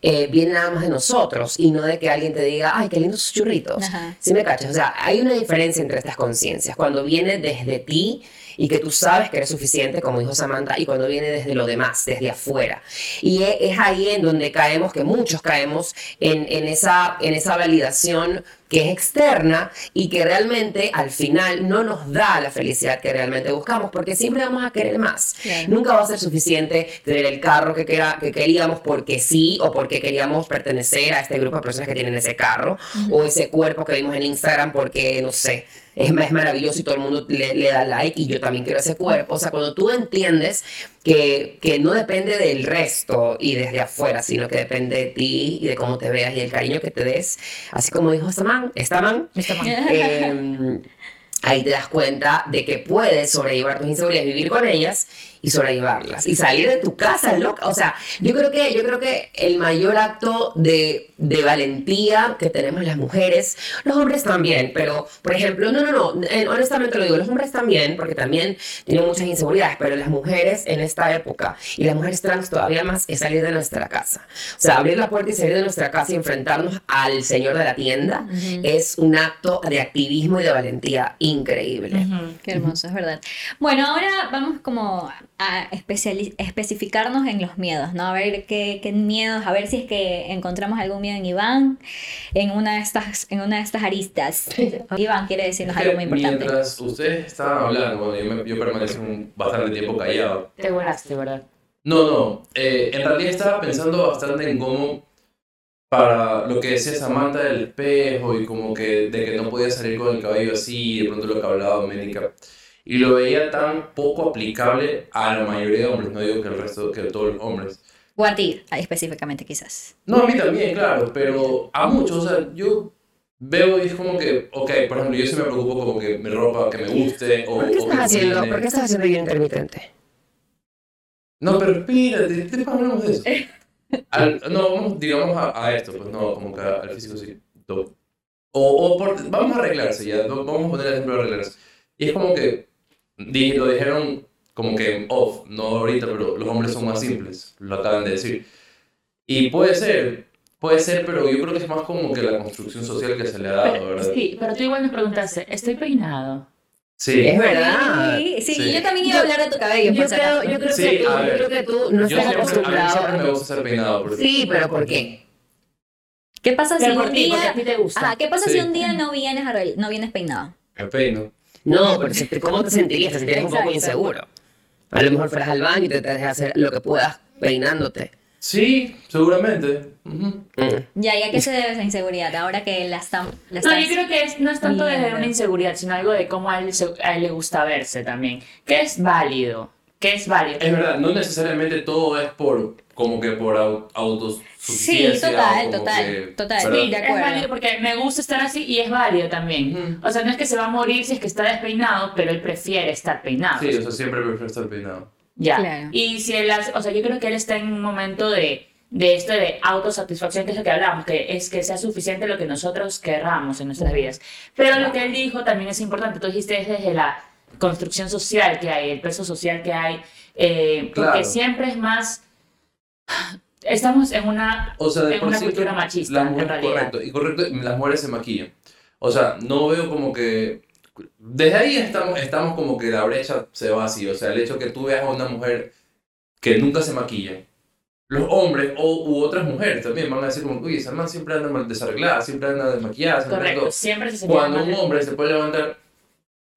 eh, viene nada más de nosotros y no de que alguien te diga, ay, qué lindos churritos. Ajá. ¿Sí me cachas? O sea, hay una diferencia entre estas conciencias. Cuando viene desde ti y que tú sabes que eres suficiente, como dijo Samantha, y cuando viene desde lo demás, desde afuera. Y e- es ahí en donde caemos, que muchos caemos en, en esa, en esa validación que es externa y que realmente al final no nos da la felicidad que realmente buscamos, porque siempre vamos a querer más. Nunca va a ser suficiente tener el carro que, quera- que queríamos porque sí o porque queríamos pertenecer a este grupo de personas que tienen ese carro o ese cuerpo que vimos en Instagram porque, no sé, es, es maravilloso y todo el mundo le, le da like y yo también quiero ese cuerpo. O sea, cuando tú entiendes que, que no depende del resto y desde afuera, sino que depende de ti y de cómo te veas y el cariño que te des, así como dijo esta man, esta man, eh, ahí te das cuenta de que puedes sobrellevar tus inseguridades, vivir con ellas y sobrellevarlas y salir de tu casa loca. O sea, yo creo que, yo creo que el mayor acto de, de valentía que tenemos las mujeres, los hombres también, pero por ejemplo, no, no, no, eh, honestamente lo digo, los hombres también, porque también tienen muchas inseguridades, pero las mujeres en esta época y las mujeres trans todavía más es salir de nuestra casa. O sea, abrir la puerta y salir de nuestra casa y enfrentarnos al señor de la tienda es un acto de activismo y de valentía increíble. Qué hermoso, es verdad. Bueno, ahora vamos como a especificarnos en los miedos, ¿no? A ver qué, qué miedos, a ver si es que encontramos algún miedo en Iván, en una de estas, en una de estas aristas. Iván quiere decirnos algo muy importante. Mientras ustedes estaban hablando, bueno, yo, me- yo permanecí un, bastante tiempo callado. Te volaste, ¿verdad? No, no, eh, en realidad estaba pensando bastante en cómo, para lo que decía Samantha del espejo y como que de que no podía salir con el cabello así, de pronto lo que hablaba Doménica, y lo veía tan poco aplicable a la mayoría de hombres, no digo que el resto, que todos los hombres. O a ti, ah, específicamente quizás. No, a mí también, claro, pero a muchos, o sea, yo veo y es como que, ok, por ejemplo, yo sí me preocupo como que mi ropa que me guste o... ¿Por qué estás haciendo. ¿por qué estás haciendo ayuno intermitente? No, pero espérate, después hablamos de eso. Al- no, vamos, digamos a, a esto, pues no, como que al físico sí. todo. O, o por, vamos a arreglarse ya, vamos a poner el ejemplo de arreglarse. Y es como que di- lo dijeron como que off, no ahorita, pero los hombres son más simples, lo acaban de decir. Y puede ser, puede ser, pero yo creo que es más como que la construcción social que se le ha dado, Pero, ¿verdad? sí, pero tú igual me preguntaste, ¿estoy peinado? Sí. Es verdad. Sí, sí, Sí. yo también iba a hablar de tu cabello. Yo creo, yo creo Sí, que tú, yo creo que tú no Yo estás siempre, a mí acostumbrado. siempre me gusta ser peinado. Porque, Sí, pero ¿por qué? ¿Qué pasa si Pero un ti, día... a ti te gusta. Ajá, ¿qué pasa si un día no vienes, no vienes peinado? Me peino. No, pero si te- ¿cómo te sentirías? Te sentirías un poco inseguro. A lo mejor fueras al baño y te dejas hacer lo que puedas peinándote. Sí, seguramente. Mm. Ya, ¿y a qué se debe esa inseguridad? Ahora que la están... La No, yo creo que es- no es tanto desde una inseguridad, sino algo de cómo a él, se- a él le gusta verse también. ¿Qué es válido? ¿Qué es válido? Es verdad, no necesariamente todo es por como que por au- Sí, autosuficiencia. total, total, que- total. ¿verdad? Sí, de Es acuerdo. válido porque me gusta estar así y es válido también. Ujú. O sea, no es que se va a morir si es que está despeinado, pero él prefiere estar peinado. Sí, o sea, siempre prefiero estar peinado. Ya. Claro. Y si él hace- o sea, yo creo que él está en un momento de, de esto de autosatisfacción, que es lo que hablamos, que es que sea suficiente lo que nosotros querramos en nuestras vidas. Pero lo que él dijo también es importante. Tú dijiste es desde la construcción social que hay, el peso social que hay, eh, porque Claro. siempre es más. Estamos en una, O sea, de en por una sí cultura machista, las en realidad. Correcto, y correcto, las mujeres se maquillan. O sea, no veo como que... Desde ahí estamos, estamos como que la brecha se va así. O sea, el hecho que tú veas a una mujer que nunca se maquilla. Los hombres o, u otras mujeres también van a decir como, uy, esa man siempre anda mal desarreglada, siempre anda desmaquillada, siempre Correcto, todo". siempre se Cuando un hombre se puede levantar,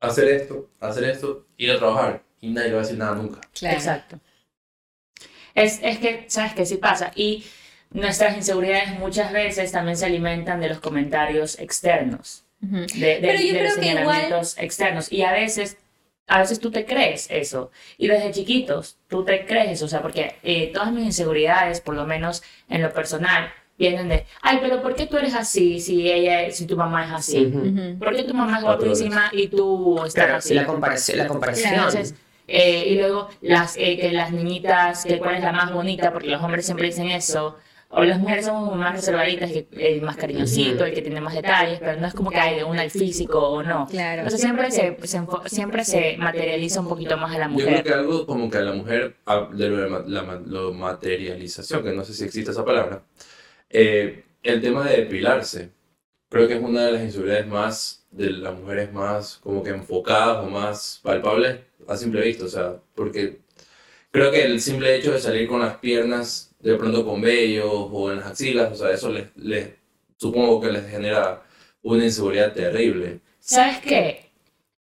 hacer esto, hacer esto, ir a trabajar y nadie le va a decir nada nunca. Claro. Exacto. Es, es que, ¿sabes qué? Sí pasa. Y nuestras inseguridades muchas veces también se alimentan de los comentarios externos, de, de- Pero yo de los que igual- señalamientos externos. Y a veces, a veces tú te crees eso. Y desde chiquitos tú te crees eso. O sea, porque eh, todas mis inseguridades, por lo menos en lo personal, vienen de, ay, pero ¿por qué tú eres así si ella, si tu mamá es así? ¿Por qué tu mamá es guapísima y tú estás Claro, así? la comparación. La comparación. Entonces, eh, y luego las, eh, que las niñitas, que cuál es la más bonita, porque los hombres siempre dicen eso. O las mujeres somos más reservaditas, que el más cariñosito, el que tiene más detalles, pero no es como que hay de una al físico o no. Claro. Entonces siempre se, se siempre se materializa un poquito más a la Yo creo mujer. que algo como que a la mujer, a- de lo de la, ma- lo materialización, que no sé si existe esa palabra, eh, el tema de depilarse, creo que es una de las inseguridades más, de las mujeres más como que enfocadas o más palpables a simple vista, o sea, porque creo que el simple hecho de salir con las piernas de pronto con vellos o en las axilas, o sea, eso les, les supongo que les genera una inseguridad terrible. ¿Sabes qué?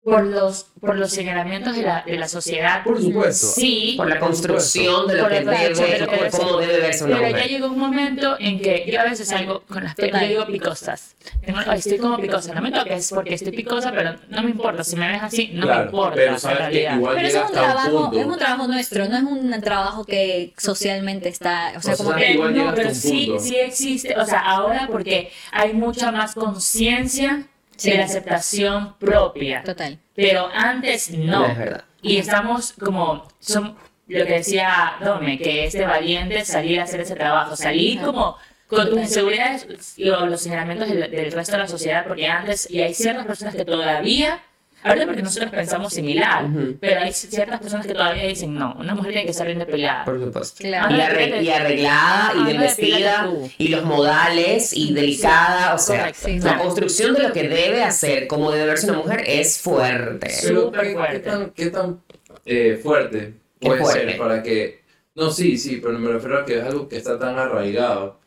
Por los, por los señalamientos de la, de la sociedad. Por supuesto. Sí. Por la construcción de lo Por que el derecho, debe, cómo debe verse una Pero ya llegó un momento en que yo a veces salgo con las Total. yo digo picosas. Tengo- ay, estoy como picosa, no me toques porque estoy picosa, pero no me importa. Si me ves así, no me importa. pero sabes que realidad. igual Pero eso llega es un hasta un trabajo, punto. es un trabajo nuestro, no es un trabajo que socialmente está, o sea, O como sea, que no, pero sí, sí existe, o sea, ahora porque hay mucha más conciencia Sí. de la aceptación propia, total. pero antes no. Es verdad. Y estamos como, son lo que decía Dome, que es de valiente salir a hacer ese trabajo, salir como con tus inseguridades y los señalamientos del, del resto de la sociedad, porque antes, y hay ciertas personas que todavía, ahorita porque nosotros pensamos similar, Ujú. pero hay ciertas personas que todavía dicen, no, una mujer tiene que estar bien depilada. Por supuesto. Claro. Y, arre- y arreglada, y bien vestida, y los modales, y delicada. O sea. Sí, la construcción de lo que debe hacer, como debe verse una mujer, es fuerte. Súper ¿qué, qué fuerte. tan, qué tan, eh, fuerte puede fuerte. ser para que... No, sí, sí, pero me refiero a que es algo que está tan arraigado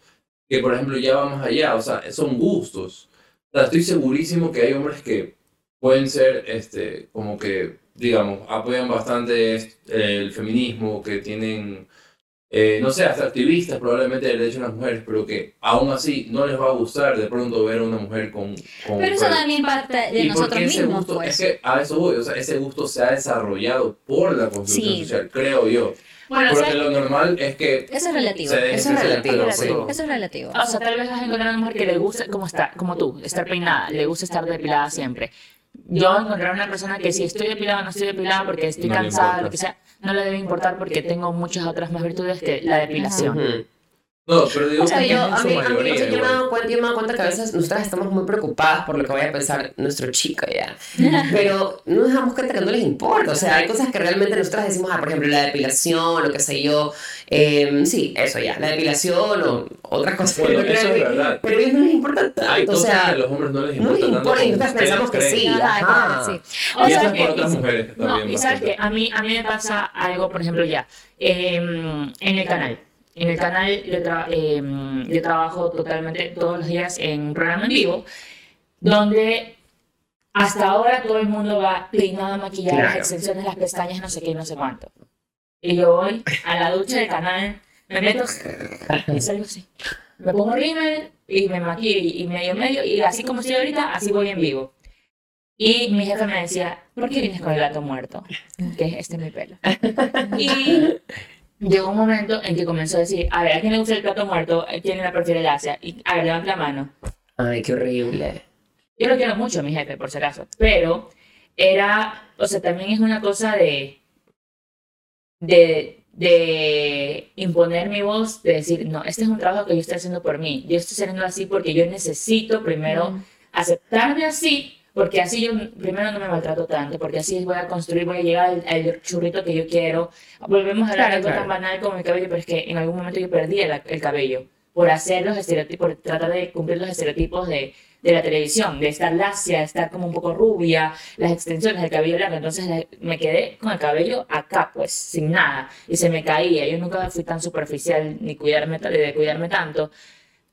que, por ejemplo, ya vamos allá, o sea, son gustos. O sea, estoy segurísimo que hay hombres que pueden ser, este, como que, digamos, apoyan bastante el feminismo, que tienen, eh, no sé, hasta activistas probablemente del derecho de las mujeres, pero que aún así no les va a gustar de pronto ver a una mujer con... con Pero eso también parte de ¿Y nosotros mismos, gusto? pues. Es que a eso voy, o sea, ese gusto se ha desarrollado por la construcción Sí. social, creo yo. Bueno, Porque ¿sabes? lo normal es que Eso es relativo. se Eso es relativo, pelo, Eso es relativo. O sea, tal vez vas a encontrar una mujer que le gusta, como, está, como tú, estar peinada, le gusta estar depilada siempre. Yo encontrar una persona que si estoy depilada o no estoy depilada porque estoy No cansada, lo que sea, no le debe importar porque tengo muchas otras más virtudes que la depilación. No, pero digo O sea, que yo, es a su mí, a mí, mayoría o sea, yo me he dado cuenta, yo me he dado cuenta que a veces nosotras estamos muy preocupadas por lo que vaya a pensar nuestro chico ya. Pero no nos damos cuenta que no les importa. O sea, hay cosas que realmente nosotras decimos, ah, por ejemplo, la depilación, lo que sé yo. Eh, sí, eso ya, la depilación o otras cosas. Bueno, no eso es verdad. Pero a ellos no les importa tanto. Hay o cosas sea, que a los hombres no les no les importa tanto importa y nosotras pensamos que sí. Ajá. Sí. O Y sea, eso es que- por otras mujeres No, también. y sabes que a mí, a mí me pasa algo, por ejemplo, ya, eh, en el canal. En el canal yo, tra- eh, yo trabajo totalmente todos los días en un programa en vivo, donde hasta ahora todo el mundo va peinado, maquillado, las Claro. extensiones, las pestañas, no sé qué, no sé cuánto. Y yo voy a la ducha del canal, me meto y salgo así. Me pongo rímel y me maquillo y, y medio medio, y así como estoy ahorita, así voy en vivo. Y mi jefe me decía, ¿por qué vienes con el gato muerto? Que este es mi pelo. Y llegó un momento en que comenzó a decir, a ver, ¿a quién le gusta el gato muerto? ¿Quién la prefiere lacia? Y a ver, levanta la mano. Ay, qué horrible. Yo lo quiero mucho mi jefe, por si acaso. Pero era, o sea, también es una cosa de, de, de imponer mi voz, de decir, no, este es un trabajo que yo estoy haciendo por mí. Yo estoy haciendo así porque yo necesito primero aceptarme así, porque así yo primero no me maltrato tanto, porque así voy a construir, voy a llegar al, al churrito que yo quiero. Volvemos a hablar de algo claro. tan banal como mi cabello, pero es que en algún momento yo perdí el, el cabello por hacer los estereotipos, por tratar de cumplir los estereotipos de, de la televisión, de estar lacia, de estar como un poco rubia, las extensiones del cabello largo. Entonces la- me quedé con el cabello acá, pues, sin nada, y se me caía. Yo nunca fui tan superficial ni cuidarme, de cuidarme tanto.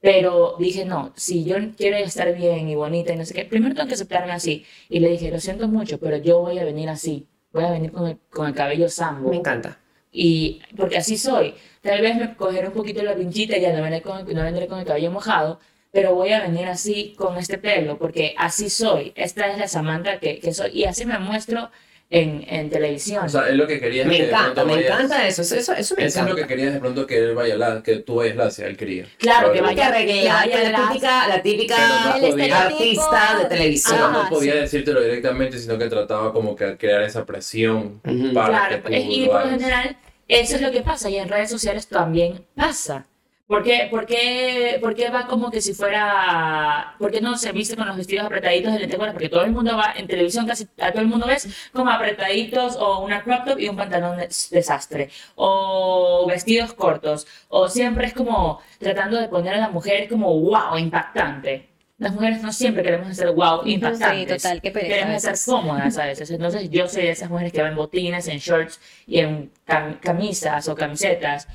Pero dije, no, si yo quiero estar bien y bonita y no sé qué, primero tengo que aceptarme así. Y le dije, lo siento mucho, pero yo voy a venir así. Voy a venir con el, con el cabello sambo. Me encanta. Y porque así soy. Tal vez me cogeré un poquito la pinchita y ya no vendré, con, no vendré con el cabello mojado, pero voy a venir así con este pelo, porque así soy. Esta es la Samantha que, que soy. Y así me muestro en, en televisión. O sea, es lo que querías Me que encanta, me vayas- encanta eso. Eso, eso, eso me Eso es encanta. lo que querías de pronto que él vaya la, que tú vayas hacia él quería. Claro, que vaya- que vaya la típica, la típica no podía- artista de televisión. Pero Ajá, no podía sí. decírtelo directamente, sino que trataba como que crear esa presión Ujú. para Claro, que tú es- y lo por lo general eso es lo que pasa y en redes sociales también pasa. ¿Por qué, por qué, por qué va como que si fuera... ¿Por qué no se viste con los vestidos apretaditos de lentejuelas? Porque todo el mundo va en televisión, casi a todo el mundo ves como apretaditos o una crop top y un pantalón de- desastre. O vestidos cortos. O siempre es como tratando de poner a la mujer como wow, impactante. Las mujeres no siempre queremos ser wow, impactantes. total, qué pereza a Queremos ser veces. cómodas a veces. Entonces yo soy de esas mujeres que van en botines, en shorts y en cam- camisas o camisetas.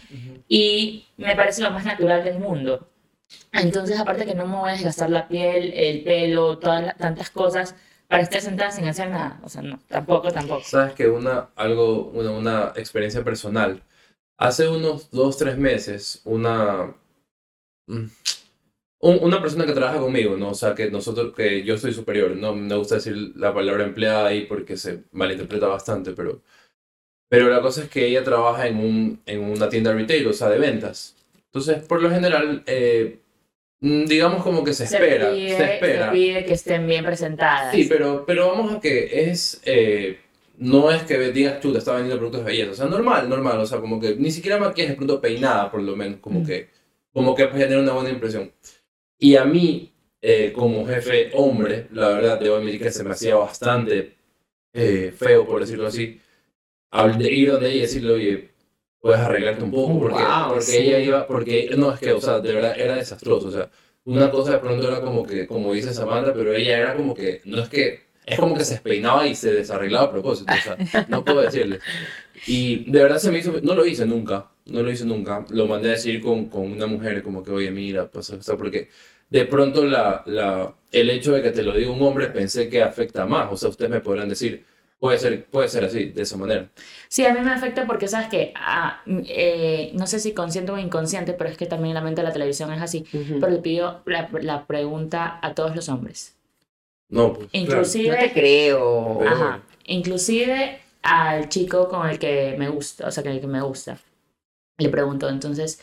Y me parece lo más natural del mundo. Entonces, aparte que no me voy a desgastar la piel, el pelo, todas las- tantas cosas para estar sentada sin hacer nada. O sea, no, tampoco, tampoco. Sabes que una, algo, una, una experiencia personal. Hace unos dos, tres meses, una, mm, un- una persona que trabaja conmigo, ¿no? O sea, que nosotros, que yo soy superior, no me gusta decir la palabra empleada ahí porque se malinterpreta bastante, pero, pero la cosa es que ella trabaja en, un, en una tienda retail, o sea, de ventas. Entonces, por lo general, eh, mm, digamos como que se espera, pide, se espera. se pide que estén bien presentadas. Sí, pero, pero vamos a que es. eh, no es que digas tú te está vendiendo productos de belleza. O sea, normal, normal. O sea, como que ni siquiera maquillaje, pronto peinada, por lo menos. Como que. Como que puede tener una buena impresión. Y a mí, eh, como jefe hombre, la verdad, debo admitir que se me hacía bastante eh, feo, por decirlo así, ir donde ella y decirle, oye, puedes arreglarte un poco. Porque, Wow, porque sí. ella iba. Porque. No, es que, o sea, de verdad era desastroso. O sea, una cosa de pronto era como que, como dice Samantha, pero ella era como que, no es que, es como que se despeinaba y se desarreglaba a propósito, o sea, no puedo decirle. Y de verdad se me hizo, no lo hice nunca, no lo hice nunca, lo mandé a decir con, con una mujer como que, oye, mira, pasa esto, porque de pronto la, la, el hecho de que te lo diga un hombre pensé que afecta más, o sea, ustedes me podrán decir, puede ser, puede ser así, de esa manera. Sí, a mí me afecta porque, ¿sabes que no sé si consciente o inconsciente, pero es que también la mente de la televisión es así. Pero le pido la, la pregunta a todos los hombres. No, pues, claro. Inclusive, No te creo. Ajá, inclusive al chico con el que me gusta, o sea, con el que me gusta. Le pregunto, entonces,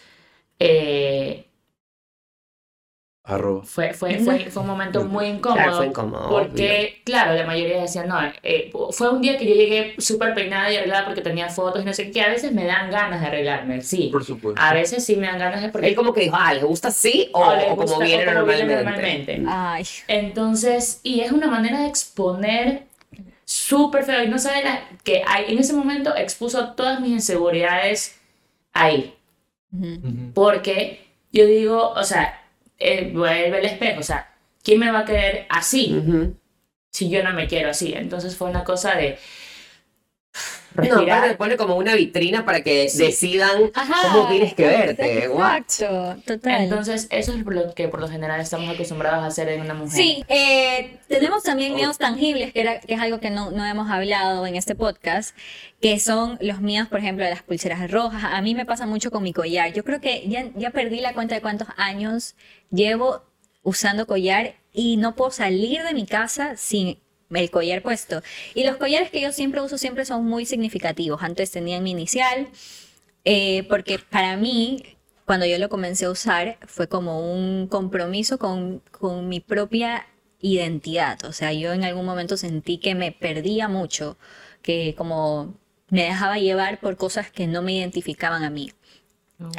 eh, Arroba. fue, fue, fue, fue un momento muy incómodo. Claro, fue incómodo. Porque, claro, la mayoría decían, no, eh, fue un día que yo llegué súper peinada y arreglada porque tenía fotos y no sé qué. A veces me dan ganas de arreglarme, sí. Por supuesto. A veces sí me dan ganas de porque Él como que dijo, ah, ¿le gusta así o, como viene o como viene normalmente? normalmente. Ay, Entonces, y es una manera de exponer súper feo. Y no sabe la- que hay, en ese momento expuso todas mis inseguridades ahí. Porque yo digo, o sea, eh, vuelve el espejo, o sea, ¿quién me va a querer así si yo no me quiero así? Entonces fue una cosa de respirar. aparte le pone como una vitrina para que decidan Ajá. cómo tienes que verte. Exacto, total. Entonces, eso es lo que por lo general estamos acostumbrados a hacer en una mujer. Sí, eh, tenemos también miedos tangibles, que, era, que es algo que no, no hemos hablado en este podcast, que son los miedos, por ejemplo, de las pulseras rojas. A mí me pasa mucho con mi collar. Yo creo que ya, ya perdí la cuenta de cuántos años llevo usando collar y no puedo salir de mi casa sin el collar puesto. Y los collares que yo siempre uso siempre son muy significativos. Antes tenían mi inicial, eh, porque para mí, cuando yo lo comencé a usar, fue como un compromiso con, con mi propia identidad. O sea, yo en algún momento sentí que me perdía mucho, que como me dejaba llevar por cosas que no me identificaban a mí.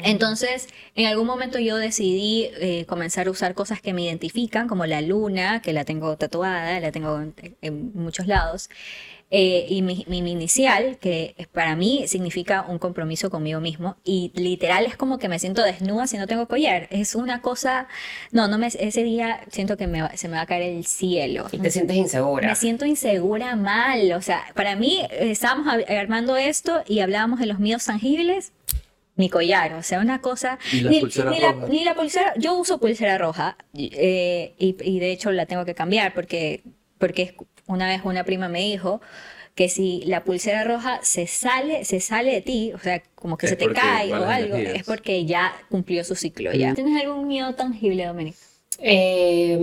Entonces, en algún momento yo decidí eh, comenzar a usar cosas que me identifican, como la luna, que la tengo tatuada, la tengo en, en muchos lados, eh, y mi, mi, mi inicial, que para mí significa un compromiso conmigo mismo, y literal es como que me siento desnuda si no tengo collar. Es una cosa, no, no me, ese día siento que me se me va a caer el cielo. Y te sientes insegura. Me siento insegura mal, o sea, para mí eh, estábamos armando esto y hablábamos de los miedos tangibles, mi collar, o sea, una cosa... Y la ni, pulsera ni la, roja. ni la pulsera, yo uso pulsera roja eh, y, y de hecho la tengo que cambiar porque, porque una vez una prima me dijo que si la pulsera roja se sale, se sale de ti, o sea, como que Es se te cae o algo, energías. es porque ya cumplió su ciclo ya. ¿Tienes algún miedo tangible, Dominic? Eh,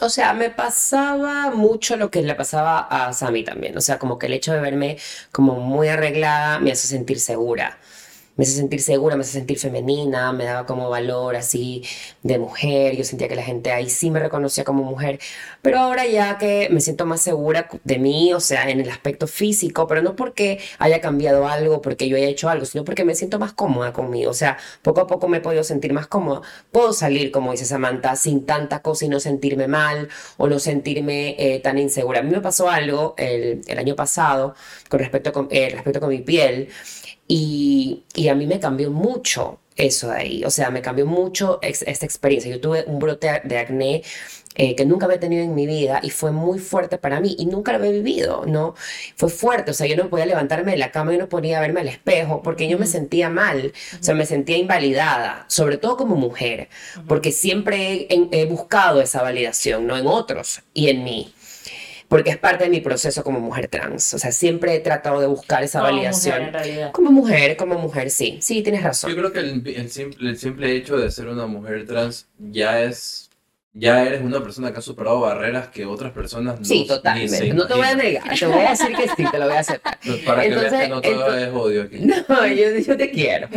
o sea, me pasaba mucho lo que le pasaba a Sammy también. O sea, como que el hecho de verme como muy arreglada me hace sentir segura. Me hace sentir segura, me hace sentir femenina, me daba como valor así de mujer. Yo sentía que la gente ahí sí me reconocía como mujer. Pero ahora ya que me siento más segura de mí, o sea, en el aspecto físico, pero no porque haya cambiado algo, porque yo haya hecho algo, sino porque me siento más cómoda conmigo. O sea, poco a poco me he podido sentir más cómoda. Puedo salir, como dice Samantha, sin tanta cosa y no sentirme mal o no sentirme eh, tan insegura. A mí me pasó algo el, año pasado con respecto con, eh, respecto con mi piel y, y a mí me cambió mucho eso de ahí. O sea, me cambió mucho ex- esta experiencia. Yo tuve un brote de acné eh, que nunca había tenido en mi vida y fue muy fuerte para mí y nunca lo había vivido, ¿no? Fue fuerte, o sea, yo no podía levantarme de la cama, yo no podía verme al espejo porque yo me sentía mal, o sea, me sentía invalidada, sobre todo como mujer, porque siempre he, he buscado esa validación, ¿no? En otros y en mí porque es parte de mi proceso como mujer trans. O sea, siempre he tratado de buscar esa Como validación. mujer, en realidad. Como mujer, como mujer, sí. Sí, tienes razón. Yo creo que el, el simple, el simple hecho de ser una mujer trans ya es. Ya eres una persona que ha superado barreras que otras personas no Sí, totalmente. No te voy a negar, te voy a decir que sí, te lo voy a aceptar. Para que veas Entonces, que no todo entonces- es odio aquí. No, yo, yo te quiero.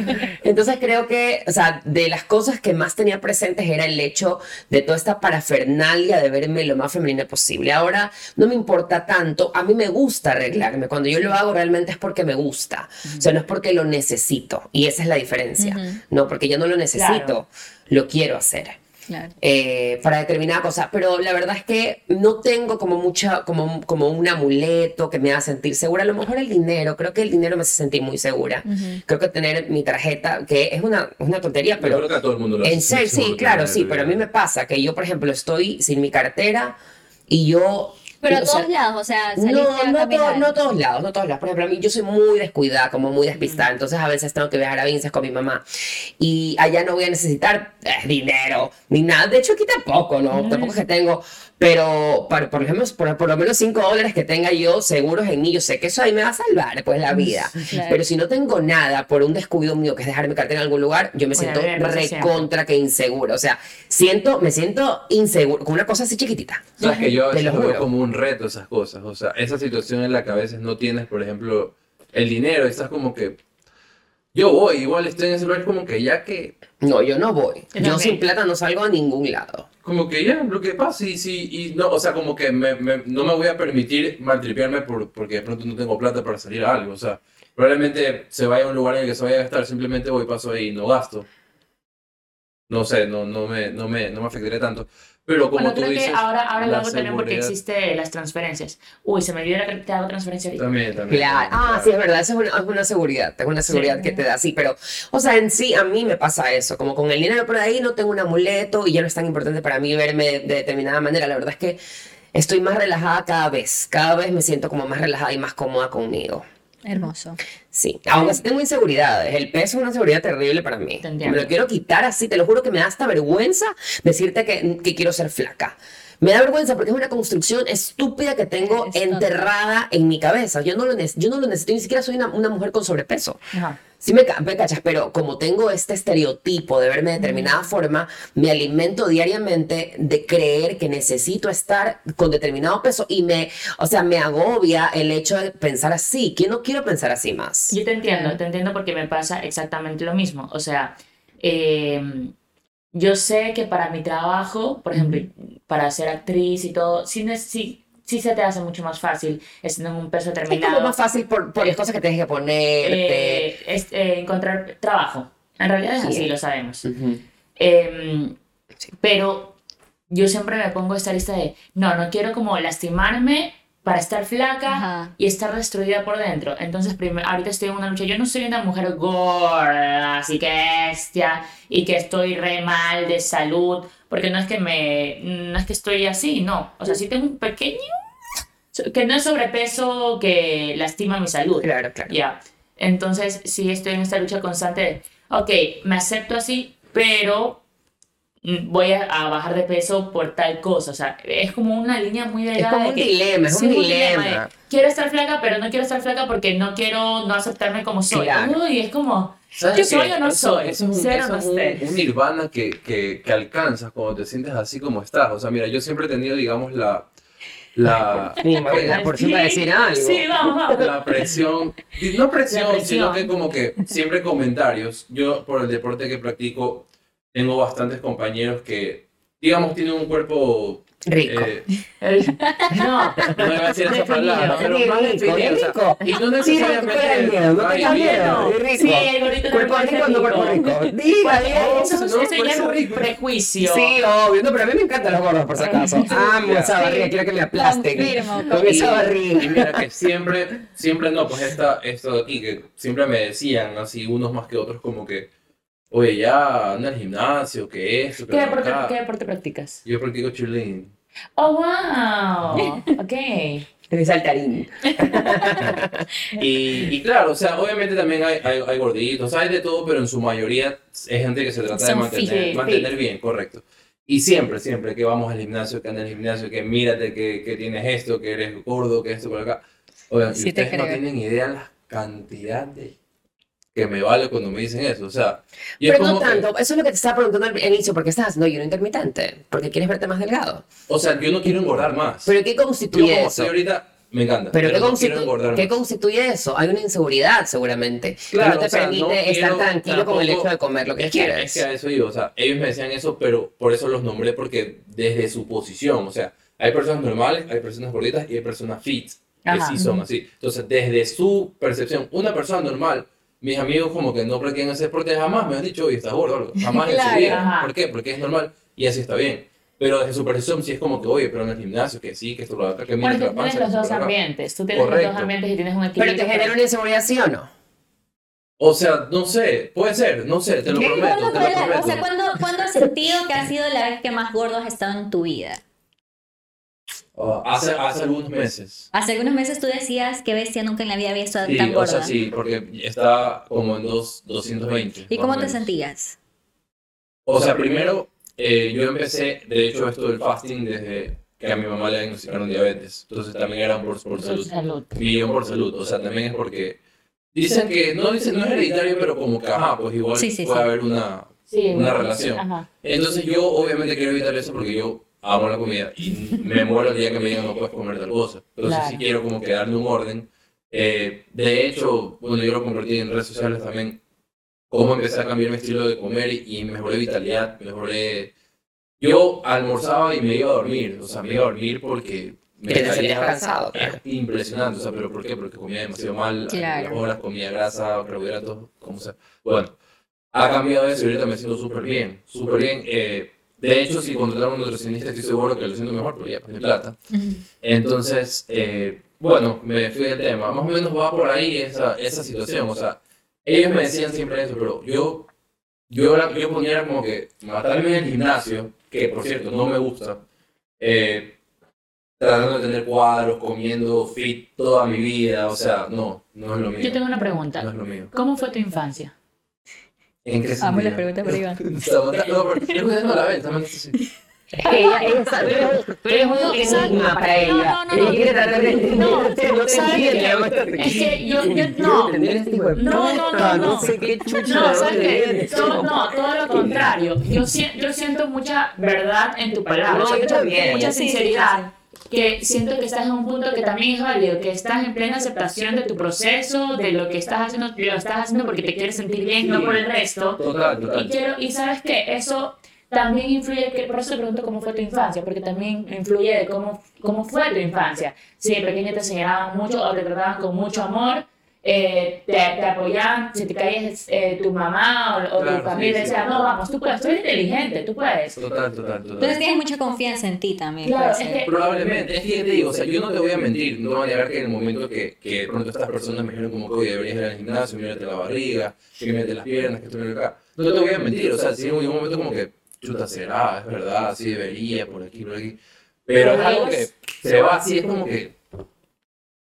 Entonces creo que, o sea, de las cosas que más tenía presentes era el hecho de toda esta parafernalia de verme lo más femenina posible. Ahora no me importa tanto, a mí me gusta arreglarme. Cuando yo lo hago realmente es porque me gusta. O sea, no es porque lo necesito. Y esa es la diferencia. No, porque yo no lo necesito, Claro. lo quiero hacer. Claro. eh, para determinada cosa, pero la verdad es que no tengo como mucha, como, como un amuleto que me haga sentir segura. A lo mejor el dinero, creo que el dinero me hace sentir muy segura. Creo que tener mi tarjeta, que es una, es una tontería, Yo pero creo que a todo el mundo lo hace. en serio, sí, claro, sí, pero a mí me pasa que yo, por ejemplo, estoy sin mi cartera y yo... Pero a o sea, todos lados, o sea, saliste no, a no, no todos lados, no todos lados. Por ejemplo, a mí yo soy muy descuidada, como muy despistada, entonces a veces tengo que viajar a Vinces con mi mamá y allá no voy a necesitar eh, dinero ni nada. De hecho, aquí tampoco, ¿no? Tampoco es que tengo, pero por, por, ejemplo, por, por lo menos 5 dólares que tenga yo seguros en mí, yo sé que eso ahí me va a salvar, pues, la vida. Claro. Pero si no tengo nada por un descuido mío, que es dejar mi cartera en algún lugar, yo me Bueno, siento siempre. recontra que insegura. O sea, siento, me siento insegura, con una cosa así chiquitita. Sabes que yo a Te veces lo lo veo juro. como un reto esas cosas. O sea, esa situación en la que a veces no tienes, por ejemplo, el dinero y estás como que. Yo voy, igual estoy en ese lugar, como que ya que. No, yo no voy. Yo sin plata no salgo a ningún lado. Como que ya, lo que pasa, y sí, y no, o sea, como que me, me- no me voy a permitir maltripearme por, porque de pronto no tengo plata para salir a algo. O sea, probablemente se vaya a un lugar en el que se vaya a gastar, simplemente voy, paso ahí y no gasto. No sé, no, no, me, no, me, no me afectaría tanto. Pero como Bueno, tú creo dices. que ahora, ahora lo hago también porque seguridad- existe las transferencias. Uy, se me olvidó que te hago transferencia ahorita. También, también. Claro. Ah, sí, es verdad. Eso es una, es una seguridad. Es una seguridad que te da. Sí, pero, o sea, en sí, a mí me pasa eso. Como con el dinero por ahí no tengo un amuleto y ya no es tan importante para mí verme de, de determinada manera. La verdad es que estoy más relajada cada vez. Cada vez me siento como más relajada y más cómoda conmigo. Hermoso. Sí, aunque sí tengo inseguridades. El peso es una inseguridad terrible para mí. Me lo quiero quitar así, te lo juro que me da hasta vergüenza decirte que, que quiero ser flaca. Me da vergüenza porque es una construcción estúpida que tengo Es total. enterrada en mi cabeza. Yo no lo, yo no lo necesito, ni siquiera soy una, una mujer con sobrepeso. Ajá. Sí me, me cachas, pero como tengo este estereotipo de verme de determinada forma, me alimento diariamente de creer que necesito estar con determinado peso y me, o sea, me agobia el hecho de pensar así, que no quiero pensar así más. Yo te entiendo, te entiendo porque me pasa exactamente lo mismo. O sea, eh, yo sé que para mi trabajo, por ejemplo, para ser actriz y todo, sí, sí, sí se te hace mucho más fácil estando en un peso Es como determinado. más fácil por, por las cosas que tienes que ponerte. eh, es, eh, encontrar trabajo. En realidad es Sí. así, lo sabemos. Em, Sí. Pero yo siempre me pongo esta lista de, no, no quiero como lastimarme para estar flaca Ajá. y estar destruida por dentro. Entonces, primero, ahorita estoy en una lucha. Yo no soy una mujer gorda, así que bestia, y que estoy re mal de salud, porque no es que me, no es que estoy así, no. O sea, sí tengo un pequeño, que no es sobrepeso que lastima mi salud. Claro, claro. Ya. Entonces, sí estoy en esta lucha constante de, ok, me acepto así, pero voy a, a bajar de peso por tal cosa. O sea, es como una línea muy delgada. como de un que- dilema, es sí, un de, dilema. quiero estar flaca, pero no quiero estar flaca porque no quiero no aceptarme como soy. Claro. Uy, es como, ¿Sabes ¿yo soy o no Eso- soy? Eso es un, Ser o eso no es un- un nirvana que, que, que alcanzas cuando te sientes así como estás. O sea, mira, yo siempre he tenido, digamos, la... la por fin va a decir algo. Sí, vamos, vamos. la presión, no presión, La presión. sino que como que siempre comentarios. Yo por el deporte que practico tengo bastantes compañeros que, digamos, tienen un cuerpo... Rico. eh, no, no iba a decir esa palabra, pero Sí, más rico, definido, o sea, rico. y no Sí, necesariamente... miedo, no tengas miedo. rico. Sí, el Cuerpo rico, no cuerpo rico. rico. Diga, Bueno, diga. eso, no, eso puede ya es un rico. prejuicio. Sí, obvio, no, pero a mí me encantan los gordos, por si acaso. Amo esa Sí. barriga, quiero que me aplasten. Confirmo, Con esa Y mira que siempre, siempre no, pues esta, esto de aquí, que siempre me decían así, unos más que otros, como que oye, ya anda al gimnasio, que esto, que ¿Qué deporte, acá. ¿Qué deporte practicas? Yo practico cheerleading. Oh, wow. Ok. Es saltarín. Y, y claro, o sea, obviamente también hay, hay, hay gorditos, hay de todo, pero en su mayoría es gente que se trata de mantener, fit, mantener bien, correcto. Y siempre, siempre que vamos al gimnasio, que anda al gimnasio, que mírate que, que tienes esto, que eres gordo, que esto por acá. Oigan, y Sí te ustedes no tienen idea la cantidad de que me vale cuando me dicen eso. O sea, y es Pero no como que- tanto, eso es lo que te estaba preguntando al inicio, ¿por qué estás haciendo ayuno intermitente? Porque quieres verte más delgado. o sea, yo no quiero engordar más. ¿Pero qué yo constituye como eso? estoy ahorita, me encanta. ¿Pero, qué, no constitu- qué constituye eso? Hay una inseguridad seguramente que Claro, no te o sea, permite no estar tranquilo con el tampoco- hecho de comer lo que es que, quieres. es que a eso iba, o sea, ellos me decían eso, pero por eso los nombré, porque desde su posición, o sea, hay personas normales, hay personas gorditas y hay personas fit, que Ajá. sí son así. Entonces, desde su percepción, una persona normal, mis amigos como que no practican ese deporte, jamás me han dicho, oye, estás gordo, o algo. jamás en su vida. ¿Por qué? Porque es normal y así está bien. Pero desde su percepción sí es como que, oye, pero en el gimnasio, que sí, que esto lo acá, que mira Bueno, que tú tienes los dos ambientes. Tú tienes los dos ambientes y tienes un Pero equilibrio. te genera una inseguridad, ¿sí o no? O sea, no sé, puede ser, no sé, te lo ¿Qué prometo, te lo prometo. O sea, ¿cuándo, ¿cuándo has sentido que ha sido la vez que más gordo has estado en tu vida? Ah, hace, hace algunos meses. Hace algunos meses tú decías que bestia nunca en la vida había estado Sí, tan o gorda. sea, sí, porque está como en dos, 220. ¿Y cómo o te sentías? O sea, primero, eh, yo empecé, de hecho, esto del fasting desde que a mi mamá le diagnosticaron diabetes. Entonces también era por, por salud. Salud. Y yo por salud. O sea, también es porque dicen que, no dicen, no es hereditario, pero como que, ajá, pues igual Sí, sí, puede sí. haber una... Sí, Una relación. Ajá. Entonces yo obviamente quiero evitar eso porque yo amo la comida y me muero el día que me digan no puedes comer tal cosa. Entonces Claro. sí quiero como que darle un orden. Eh, de hecho, bueno, yo lo compartí en redes sociales también, cómo empecé a cambiar mi estilo de comer y, mejoré vitalidad, mejoré... Yo almorzaba y me iba a dormir, o sea, me iba a dormir porque me Que te sentías cansado, claro. es impresionante, o sea, pero ¿por qué? Porque comía demasiado mal, a Claro. las horas comía grasa, carbohidratos, como sea. Bueno, ha cambiado eso y ahorita me siento súper bien, súper bien. Eh, de hecho, si contratar a un nutricionista estoy seguro que lo siento mejor, porque ya pues de plata. Entonces, eh, bueno, me fui del tema. Más o menos va por ahí esa, esa situación. O sea, ellos me decían siempre eso, pero yo, yo, yo ponía como que matarme en el gimnasio, que por cierto no me gusta, eh, tratando de tener cuadros, comiendo fit toda mi vida. O sea, no, no es lo mío. Yo tengo una No pregunta. es lo mío. ¿Cómo fue tu infancia? ¿En qué Amo las preguntas Iván. Samantha, no, yo cuidando la venta, Samantha, sí. Ella, ella sabe, tú eres un enigma para ella. no, no, no. quiere tratar de entender, No, no. Es que yo- yo- no. este No, no, no, no. sé qué chucha. No, Todo- eso. no, todo lo contrario. Yo, si- yo siento mucha verdad en tu palabra. No, mucha, sinceridad. Que siento que estás en un punto que también es válido, que estás en plena aceptación de tu proceso, de lo que estás haciendo, lo estás haciendo porque te quieres sentir bien, no por el resto. Total, Y total. quiero, y sabes que eso también influye, que, por eso te pregunto cómo fue tu infancia, porque también influye de cómo, cómo fue tu infancia. Si de pequeña te señalaban mucho o te trataban con mucho amor, eh, te, te apoyaban, si te caías eh, tu mamá o, o Claro, tu familia sí, sí. decía, no, vamos, tú puedes, tú eres inteligente, tú puedes. Total, total, Entonces total. tienes mucha confianza en ti también. Claro, es que- Probablemente, es que te digo, o sea, yo no te voy a mentir, no voy a negar que en el momento que, que de pronto estas personas me dijeron como que oye, deberías ir al gimnasio, mírate la barriga, que mírate las piernas, que y acá, no te voy a mentir, o sea, sí, en un momento como que, chuta, será, es verdad, así debería, por aquí, por aquí, pero es algo que se va así, es como que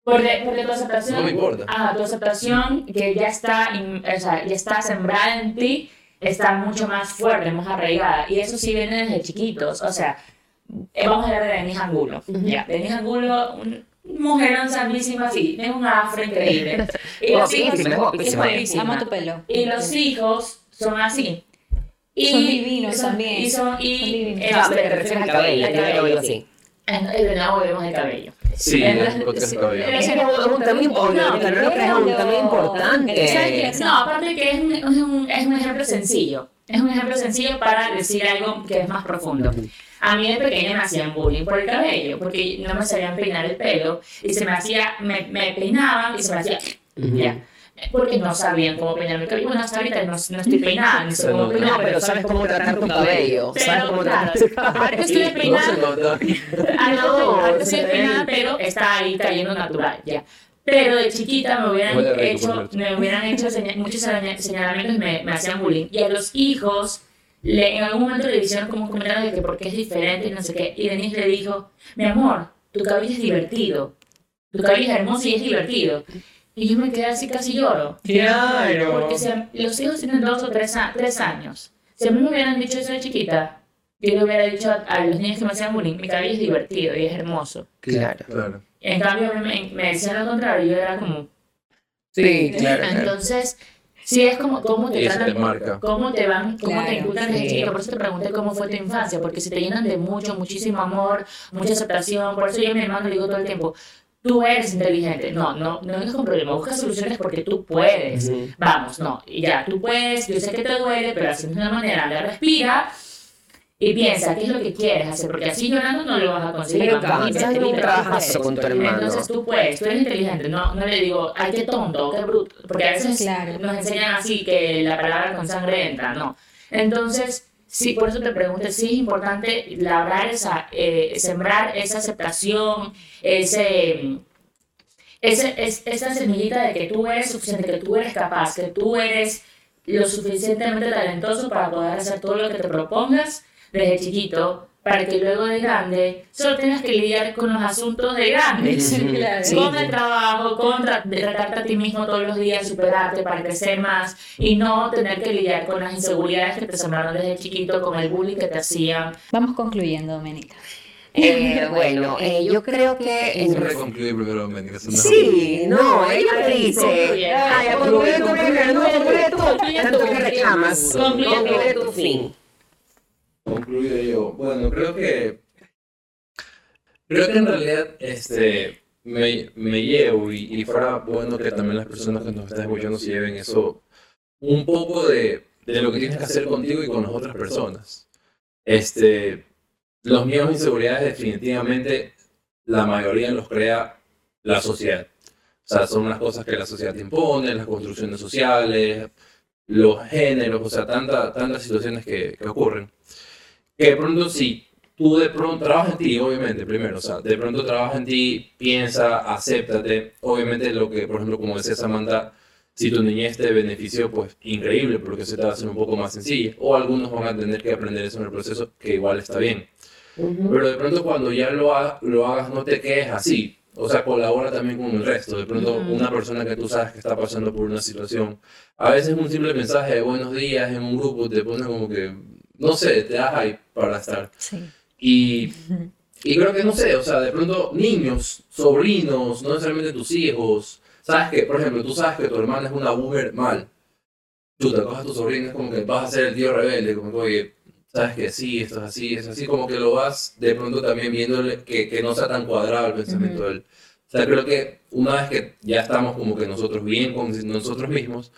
Porque, porque tu aceptación, no me importa. ah, tu aceptación que ya está, in- o sea, ya está sembrada en ti, está mucho más fuerte, más arraigada. Y eso sí viene desde chiquitos. O sea, eh, vamos a hablar de Denis Angulo. Ya, Denis Angulo, un mujerón santísima, sí, tiene un afro increíble. Y los hijos, es. Amo tu pelo. Y los hijos son así. Y Son divinos son- también. Y son, y, Son divinos. te refieres al cabello, al tiene el cabello así. En el nuevo vemos el cabello. Sí, Es que es un- es un tema importante, es un tema importante. No, aparte que es un, es, un, es un ejemplo sencillo. Es un ejemplo sencillo para decir algo que es más profundo. A mí de pequeña me hacían bullying por el cabello, porque no me sabían peinar el pelo y se me hacía, me, me peinaban y se me hacía, ya. Porque no sabían cómo peinar mi cabello. Bueno, hasta ahorita no, no estoy peinada, ni sé cómo peinar, No, pero sabes cómo tratar tu cabello. Sabes Pero, cómo claro, tratar tu cabello. ahorita estoy No despeinada. Ah, no, No, ahorita estoy despeinada, pero está ahí cayendo natural, ya. Pero de chiquita me hubieran rico, hecho, me hubieran hecho seña- muchos seña- señalamientos y me, me hacían bullying. Y a los hijos, le, en algún momento le hicieron como un comentario de que porque es diferente y no sé qué. Y Denise le dijo, mi amor, tu cabello es divertido. Tu cabello es hermoso y es divertido. Y yo me quedé así casi lloro. Claro. Porque si a- los hijos tienen dos o tres, a- tres años. Si a mí me hubieran dicho eso de chiquita, yo le hubiera dicho a, a los niños que me hacían bullying, mi cabello es divertido y es hermoso. Claro. Claro. En cambio, a mí me, me decían lo contrario, yo era como... Sí, claro. claro. Entonces, sí es como cómo te tratan, te marca. cómo te van, cómo Claro, te inculcan desde sí. chiquito. Por eso te pregunté cómo fue tu infancia, porque si te llenan de mucho, muchísimo amor, mucha aceptación, por eso yo a mi hermano le digo todo el tiempo, tú eres inteligente. No, no, no vengas con problemas, busca soluciones porque tú puedes. Ujú. Vamos, no, y ya, tú puedes, yo sé que te duele, pero haciendo de una manera, le respira y piensa qué es lo que quieres hacer, porque así llorando no lo vas a conseguir. Un vete, trabajazo con tu hermano. Entonces tú puedes, tú eres inteligente, no, no le digo, ay, qué tonto, qué bruto, porque a veces Claro. nos enseñan así que la palabra con sangre entra, no. Entonces, sí, por eso te pregunto, sí es importante labrar esa, eh, sembrar esa aceptación, ese, ese, es, esa semillita de que tú eres suficiente, que tú eres capaz, que tú eres lo suficientemente talentoso para poder hacer todo lo que te propongas desde chiquito, para que luego de grande solo tengas que lidiar con los asuntos de grandes. Sí. Con el trabajo, con tra- de tratarte a ti mismo todos los días, superarte para crecer más y no tener que lidiar con las inseguridades que te sembraron desde chiquito, con el bullying que te hacían. Vamos concluyendo, Doménica. Eh, bueno, eh, yo creo que en concluye primero Doménica. Sí, no, ella me dice. Ay, concluye, concluye, no, concluye tú. Tanto que reclamas. Concluye tu fin. Concluido yo. Bueno, creo que. Creo que en realidad este, me, me llevo y, y fuera bueno que también las personas que nos están escuchando se lleven eso. Un poco de, de lo que tienes que hacer contigo y con las otras personas. Este, los miedos e inseguridades, definitivamente, la mayoría los crea la sociedad. O sea, son las cosas que la sociedad te impone, las construcciones sociales, los géneros, o sea, tanta, tantas situaciones que, que ocurren que de pronto si tú de pronto trabajas en ti, obviamente, primero, o sea, de pronto trabaja en ti, piensa, acéptate, obviamente lo que, por ejemplo, como decía Samantha, si tu niñez te benefició, pues increíble, porque se te va a hacer un poco más sencilla, o algunos van a tener que aprender eso en el proceso, que igual está bien. Pero de pronto cuando ya lo, ha- lo hagas, no te quedes así. O sea, colabora también con el resto. De pronto, una persona que tú sabes que está pasando por una situación, a veces un simple mensaje de buenos días en un grupo te pone como que, no sé, te da hype para estar. Sí. Y, y creo que, no sé, o sea, de pronto niños, sobrinos, no necesariamente tus hijos, sabes que, por ejemplo, tú sabes que tu hermana es una boomer mal. Tú te coges a tu sobrino, es como que vas a ser el tío rebelde, como que, oye, sabes que sí, esto es así, es así, como que lo vas de pronto también viéndole que, que no sea tan cuadrado el pensamiento de él. O sea, creo que una vez que ya estamos como que nosotros bien con nosotros mismos,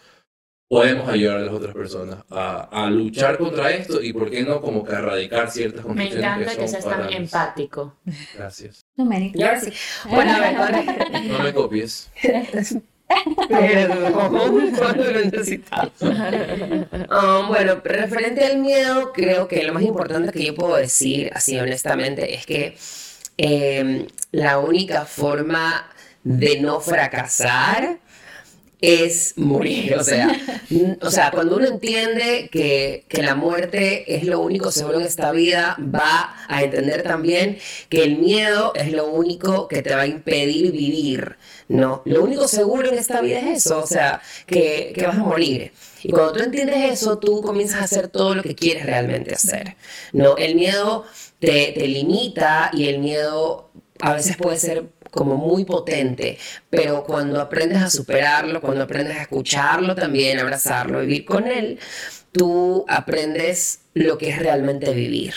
podemos ayudar a las otras personas a, a luchar contra esto y, ¿por qué no, como que erradicar ciertas Me construcciones encanta que seas tan empático. Gracias. Y ahora sí. Bueno, No me copies. Pero. Ah, bueno, referente al miedo, creo que lo más importante que yo puedo decir, así honestamente, es que eh, la única forma de no fracasar es morir. O sea, o sea cuando uno entiende que, que la muerte es lo único seguro en esta vida, va a entender también que el miedo es lo único que te va a impedir vivir. No, lo único seguro en esta vida es eso, o sea, que, que vas a morir. Y cuando tú entiendes eso, tú comienzas a hacer todo lo que quieres realmente hacer. No, el miedo te, te limita y el miedo a veces puede ser como muy potente, pero cuando aprendes a superarlo, cuando aprendes a escucharlo también, abrazarlo, vivir con él, tú aprendes lo que es realmente vivir.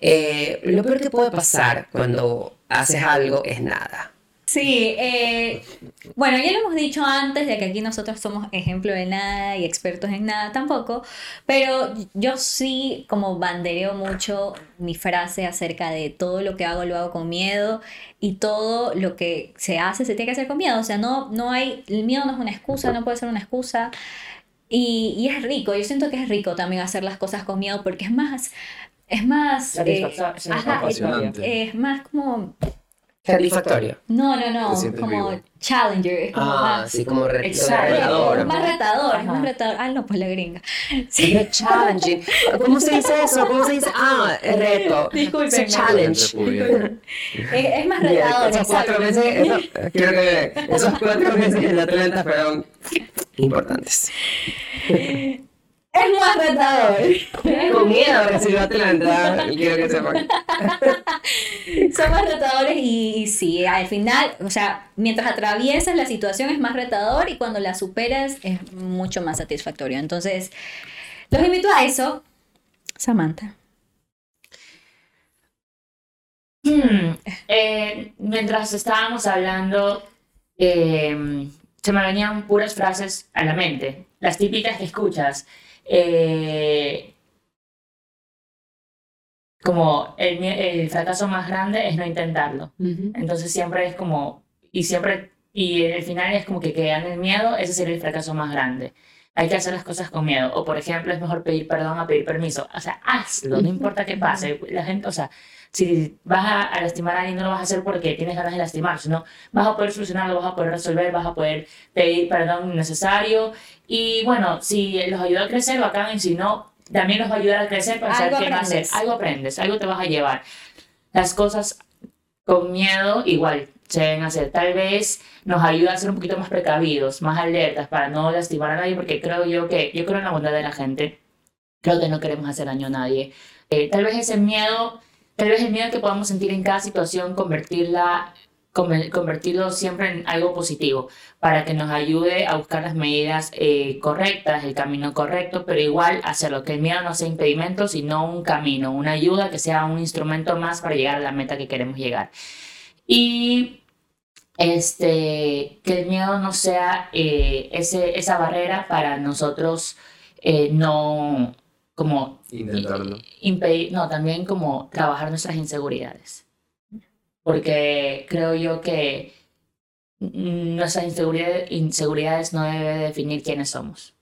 Eh, lo peor que puede pasar cuando haces algo es nada. Sí, eh, bueno, ya lo hemos dicho antes de que aquí nosotros somos ejemplo de nada y expertos en nada tampoco, pero yo sí como bandereo mucho mi frase acerca de todo lo que hago lo hago con miedo y todo lo que se hace se tiene que hacer con miedo, o sea, no, no hay, el miedo no es una excusa, no puede ser una excusa y, y es rico, yo siento que es rico también hacer las cosas con miedo porque es más, es más, eh, ajá, Apasionante. es más como Satisfactorio. No, no, no, como vivo. challenger. Es como Ah, más, sí, como re- Exacto. retador. es más retador, es más Ajá. retador. Ah, no, pues la gringa. Sí, challenging. ¿Cómo se dice eso? ¿Cómo se dice? Ah, reto. Discúlpenme. Es challenge. Es, es más retador. esos cuatro meses, eso- quiero que esos cuatro meses en Atlanta fueron importantes. Es más retador. Con miedo recibió Atlanta, quiero que sepan. Son más retadores y, y sí, al final, o sea, mientras atraviesas la situación es más retador y cuando la superas es mucho más satisfactorio. Entonces, los invito a eso. Samantha. Hmm, eh, mientras estábamos hablando, eh, se me venían puras frases a la mente, las típicas que escuchas. Eh, como el, fracaso más grande es no intentarlo. Entonces siempre es como, y siempre, y el final es como que quedan el miedo, ese sería el fracaso más grande. Hay que hacer las cosas con miedo. O por ejemplo, es mejor pedir perdón a pedir permiso. O sea, hazlo, no importa qué pase. La gente, o sea, si vas a, a lastimar a alguien, no lo vas a hacer porque tienes ganas de lastimar, sino vas a poder solucionarlo, vas a poder resolver, vas a poder pedir perdón necesario. Y bueno, si los ayuda a crecer, bacán, y si no, también los va a ayudar a crecer para saber qué hacer. Algo aprendes, algo te vas a llevar. Las cosas con miedo igual se deben hacer. Tal vez nos ayuda a ser un poquito más precavidos, más alertas para no lastimar a nadie, porque creo yo que, yo creo en la bondad de la gente. Creo que no queremos hacer daño a nadie. Eh, tal vez ese miedo, tal vez el miedo que podamos sentir en cada situación, convertirla, conver- convertirlo siempre en algo positivo, para que nos ayude a buscar las medidas eh, correctas, el camino correcto, pero igual hacerlo, que el miedo no sea impedimento, sino un camino, una ayuda, que sea un instrumento más para llegar a la meta que queremos llegar. Y este, que el miedo no sea eh, ese, esa barrera para nosotros eh, no como Intentarlo. impedir, no, también como trabajar nuestras inseguridades. Porque creo yo que nuestras inseguridades, inseguridades no debe definir quiénes somos,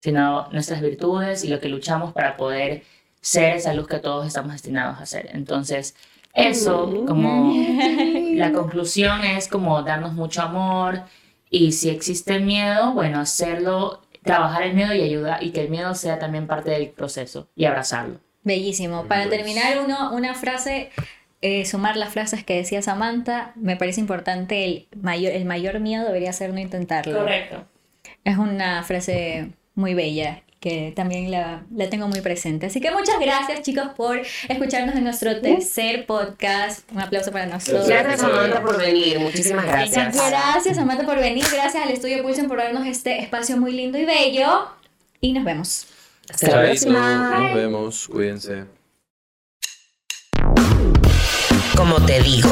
sino nuestras virtudes y lo que luchamos para poder ser esa luz que todos estamos destinados a ser. Entonces, eso como la conclusión es como darnos mucho amor y si existe miedo, bueno, hacerlo, trabajar el miedo y ayudar y que el miedo sea también parte del proceso y abrazarlo. Bellísimo. Para terminar, uno, una frase, eh, sumar las frases que decía Samantha, me parece importante, el mayor, el mayor miedo debería ser no intentarlo. Correcto. Es una frase muy bella que también la, la tengo muy presente. Así que muchas gracias chicos por escucharnos en nuestro tercer podcast. Un aplauso para nosotros. Gracias, Samantha, por venir. Muchísimas gracias. Gracias Samantha por venir, gracias al Estudio Pulsen por darnos este espacio muy lindo y bello. Y nos vemos. Hasta la Chaito, próxima. nos vemos, cuídense. Como te digo.